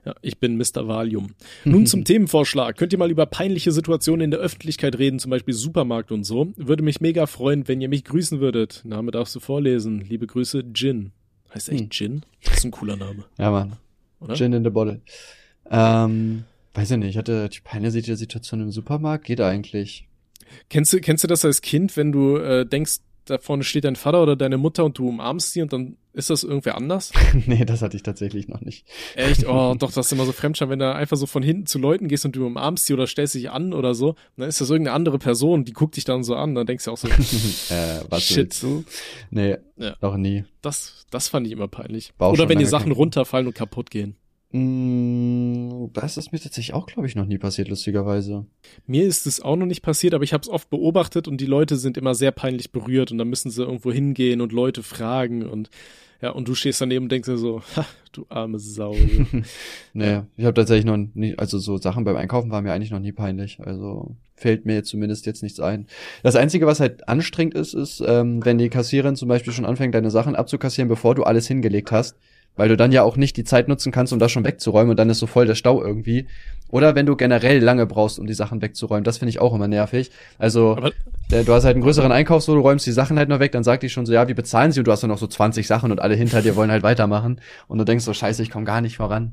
Ja, ich bin Mr. Valium. Nun zum Themenvorschlag. Könnt ihr mal über peinliche Situationen in der Öffentlichkeit reden, zum Beispiel Supermarkt und so? Würde mich mega freuen, wenn ihr mich grüßen würdet. Name darfst du vorlesen. Liebe Grüße, Jin. Heißt echt hm. Jin? Das ist ein cooler Name. Ja, Mann. Oder? Gin in the Bottle. Ähm, weiß ich nicht, ich hatte die peinliche Situation im Supermarkt. Geht eigentlich. Kennst du, kennst du das als Kind, wenn du äh, denkst, da vorne steht dein Vater oder deine Mutter und du umarmst sie und dann ist das irgendwer anders? nee, das hatte ich tatsächlich noch nicht. Echt? Oh, doch, das ist immer so Fremdscham, wenn du einfach so von hinten zu Leuten gehst und du umarmst sie oder stellst dich an oder so, dann ist das irgendeine andere Person, die guckt dich dann so an, dann denkst du auch so, äh, was shit. Du? Nee, ja. noch nie. Das, das fand ich immer peinlich. Oder wenn die Sachen runterfallen und kaputt gehen. Mm, das ist mir tatsächlich auch, glaube ich, noch nie passiert, lustigerweise. Mir ist es auch noch nicht passiert, aber ich habe es oft beobachtet und die Leute sind immer sehr peinlich berührt und dann müssen sie irgendwo hingehen und Leute fragen und ja, und du stehst daneben und denkst dir so, ha, du arme Sau. nee, ja. ich habe tatsächlich noch nie, also so Sachen beim Einkaufen waren mir eigentlich noch nie peinlich. Also fällt mir zumindest jetzt nichts ein. Das Einzige, was halt anstrengend ist, ist, ähm, wenn die Kassiererin zum Beispiel schon anfängt, deine Sachen abzukassieren, bevor du alles hingelegt hast weil du dann ja auch nicht die Zeit nutzen kannst, um das schon wegzuräumen und dann ist so voll der Stau irgendwie. Oder wenn du generell lange brauchst, um die Sachen wegzuräumen, das finde ich auch immer nervig. Also äh, du hast halt einen größeren Einkauf, so du räumst die Sachen halt noch weg, dann sagt die schon so, ja, wie bezahlen sie? Und du hast dann noch so 20 Sachen und alle hinter dir wollen halt weitermachen. Und du denkst so, scheiße, ich komme gar nicht voran.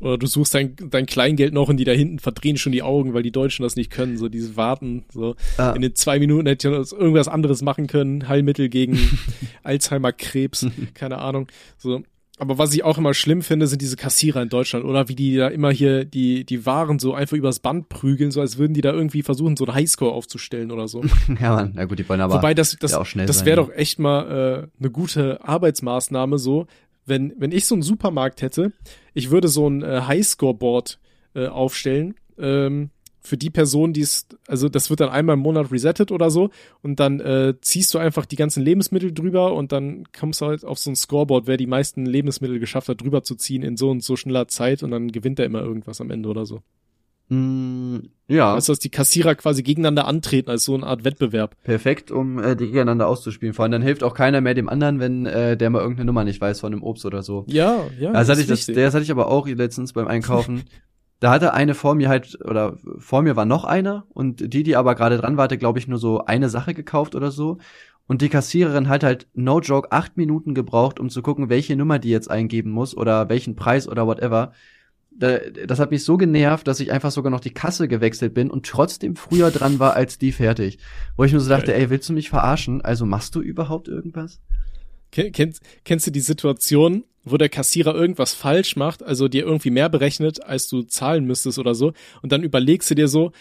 Oder du suchst dein, dein Kleingeld noch und die da hinten verdrehen schon die Augen, weil die Deutschen das nicht können, so dieses Warten, so. Ah. In den zwei Minuten hätte ich irgendwas anderes machen können, Heilmittel gegen Alzheimer, Krebs, keine Ahnung, so. Aber was ich auch immer schlimm finde, sind diese Kassierer in Deutschland oder? Wie die da immer hier die, die Waren so einfach übers Band prügeln, so als würden die da irgendwie versuchen, so einen Highscore aufzustellen oder so. ja, man, na gut, die wollen aber Wobei das, das, auch schnell das wäre doch echt mal äh, eine gute Arbeitsmaßnahme so, wenn, wenn ich so einen Supermarkt hätte, ich würde so ein äh, Highscore-Board äh, aufstellen, ähm, für die Person, die es, also das wird dann einmal im Monat resettet oder so und dann äh, ziehst du einfach die ganzen Lebensmittel drüber und dann kommst du halt auf so ein Scoreboard, wer die meisten Lebensmittel geschafft hat, drüber zu ziehen in so und so schneller Zeit und dann gewinnt er immer irgendwas am Ende oder so. Mm, ja. Also, dass die Kassierer quasi gegeneinander antreten als so eine Art Wettbewerb. Perfekt, um äh, die gegeneinander auszuspielen. Vor allem dann hilft auch keiner mehr dem anderen, wenn äh, der mal irgendeine Nummer nicht weiß von einem Obst oder so. Ja, ja. Das, das hatte ich das, das hatte ich aber auch letztens beim Einkaufen. da hatte eine vor mir halt, oder vor mir war noch einer und die, die aber gerade dran war, hatte, glaube ich, nur so eine Sache gekauft oder so. Und die Kassiererin hat halt, no joke, acht Minuten gebraucht, um zu gucken, welche Nummer die jetzt eingeben muss oder welchen Preis oder whatever. Das hat mich so genervt, dass ich einfach sogar noch die Kasse gewechselt bin und trotzdem früher dran war als die fertig. Wo ich mir so dachte, ey, willst du mich verarschen? Also machst du überhaupt irgendwas? Kennst, kennst du die Situation, wo der Kassierer irgendwas falsch macht, also dir irgendwie mehr berechnet, als du zahlen müsstest oder so, und dann überlegst du dir so,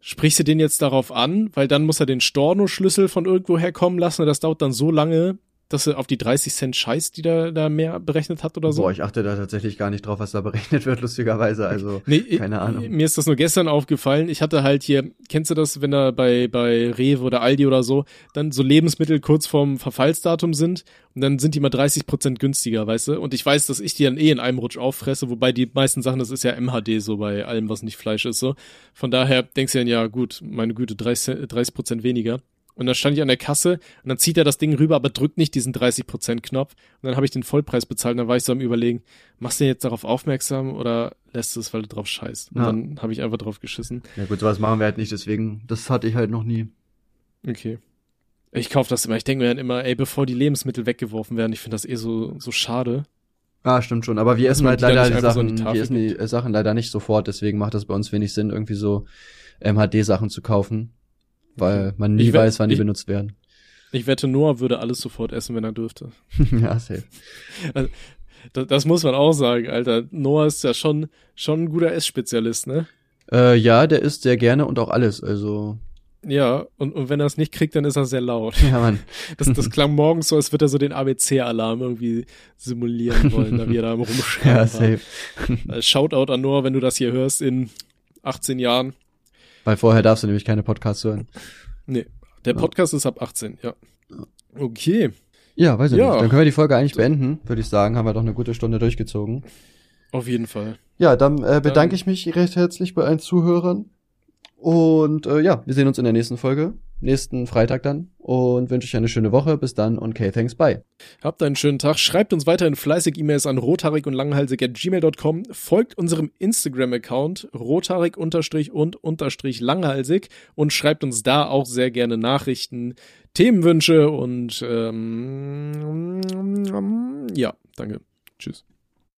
sprichst du den jetzt darauf an, weil dann muss er den Storno-Schlüssel von irgendwo herkommen lassen und das dauert dann so lange, dass er auf die 30 Cent Scheiß, die da, da mehr berechnet hat oder so? Boah, ich achte da tatsächlich gar nicht drauf, was da berechnet wird, lustigerweise. Also, nee, keine Ahnung. Mir ist das nur gestern aufgefallen. Ich hatte halt hier, kennst du das, wenn da bei, bei Rewe oder Aldi oder so, dann so Lebensmittel kurz vorm Verfallsdatum sind und dann sind die mal 30 Prozent günstiger, weißt du? Und ich weiß, dass ich die dann eh in einem Rutsch auffresse, wobei die meisten Sachen, das ist ja MHD so bei allem, was nicht Fleisch ist, so. Von daher denkst du dann, ja gut, meine Güte, 30 Prozent weniger. Und dann stand ich an der Kasse und dann zieht er das Ding rüber, aber drückt nicht diesen 30%-Knopf. Und dann habe ich den Vollpreis bezahlt und dann war ich so am überlegen, machst du jetzt darauf aufmerksam oder lässt du es, weil du drauf scheißt? Und ja. dann habe ich einfach drauf geschissen. Ja gut, sowas machen wir halt nicht, deswegen, das hatte ich halt noch nie. Okay. Ich kaufe das immer. Ich denke mir dann immer, ey, bevor die Lebensmittel weggeworfen werden, ich finde das eh so, so schade. Ah, stimmt schon. Aber wir essen halt leider die Sachen, so wir essen die Sachen leider nicht sofort, deswegen macht das bei uns wenig Sinn, irgendwie so MHD-Sachen zu kaufen weil man nie weiß, wann die ich, benutzt werden. Ich wette, Noah würde alles sofort essen, wenn er dürfte. ja, safe. Also, das, das, muss man auch sagen, Alter. Noah ist ja schon, schon ein guter Essspezialist, ne? Äh, ja, der isst sehr gerne und auch alles, also. Ja, und, und wenn er es nicht kriegt, dann ist er sehr laut. Ja, Mann. Das, das klang morgens so, als würde er so den ABC-Alarm irgendwie simulieren wollen, da wie er da rumschreit. Ja, safe. Also Shoutout an Noah, wenn du das hier hörst in 18 Jahren. Weil vorher darfst du nämlich keine Podcasts hören. Nee, der Podcast ja. ist ab 18, ja. Okay. Ja, weiß ich ja. nicht. Dann können wir die Folge eigentlich beenden, würde ich sagen. Haben wir doch eine gute Stunde durchgezogen. Auf jeden Fall. Ja, dann äh, bedanke dann. ich mich recht herzlich bei allen Zuhörern. Und äh, ja, wir sehen uns in der nächsten Folge nächsten Freitag dann und wünsche euch eine schöne Woche. Bis dann und okay, thanks, bye. Habt einen schönen Tag. Schreibt uns weiterhin fleißig E-Mails an rothaarig und langhalsig at gmail.com. Folgt unserem Instagram-Account rothaarig unterstrich und unterstrich langhalsig und schreibt uns da auch sehr gerne Nachrichten, Themenwünsche und ähm, ja, danke. Tschüss.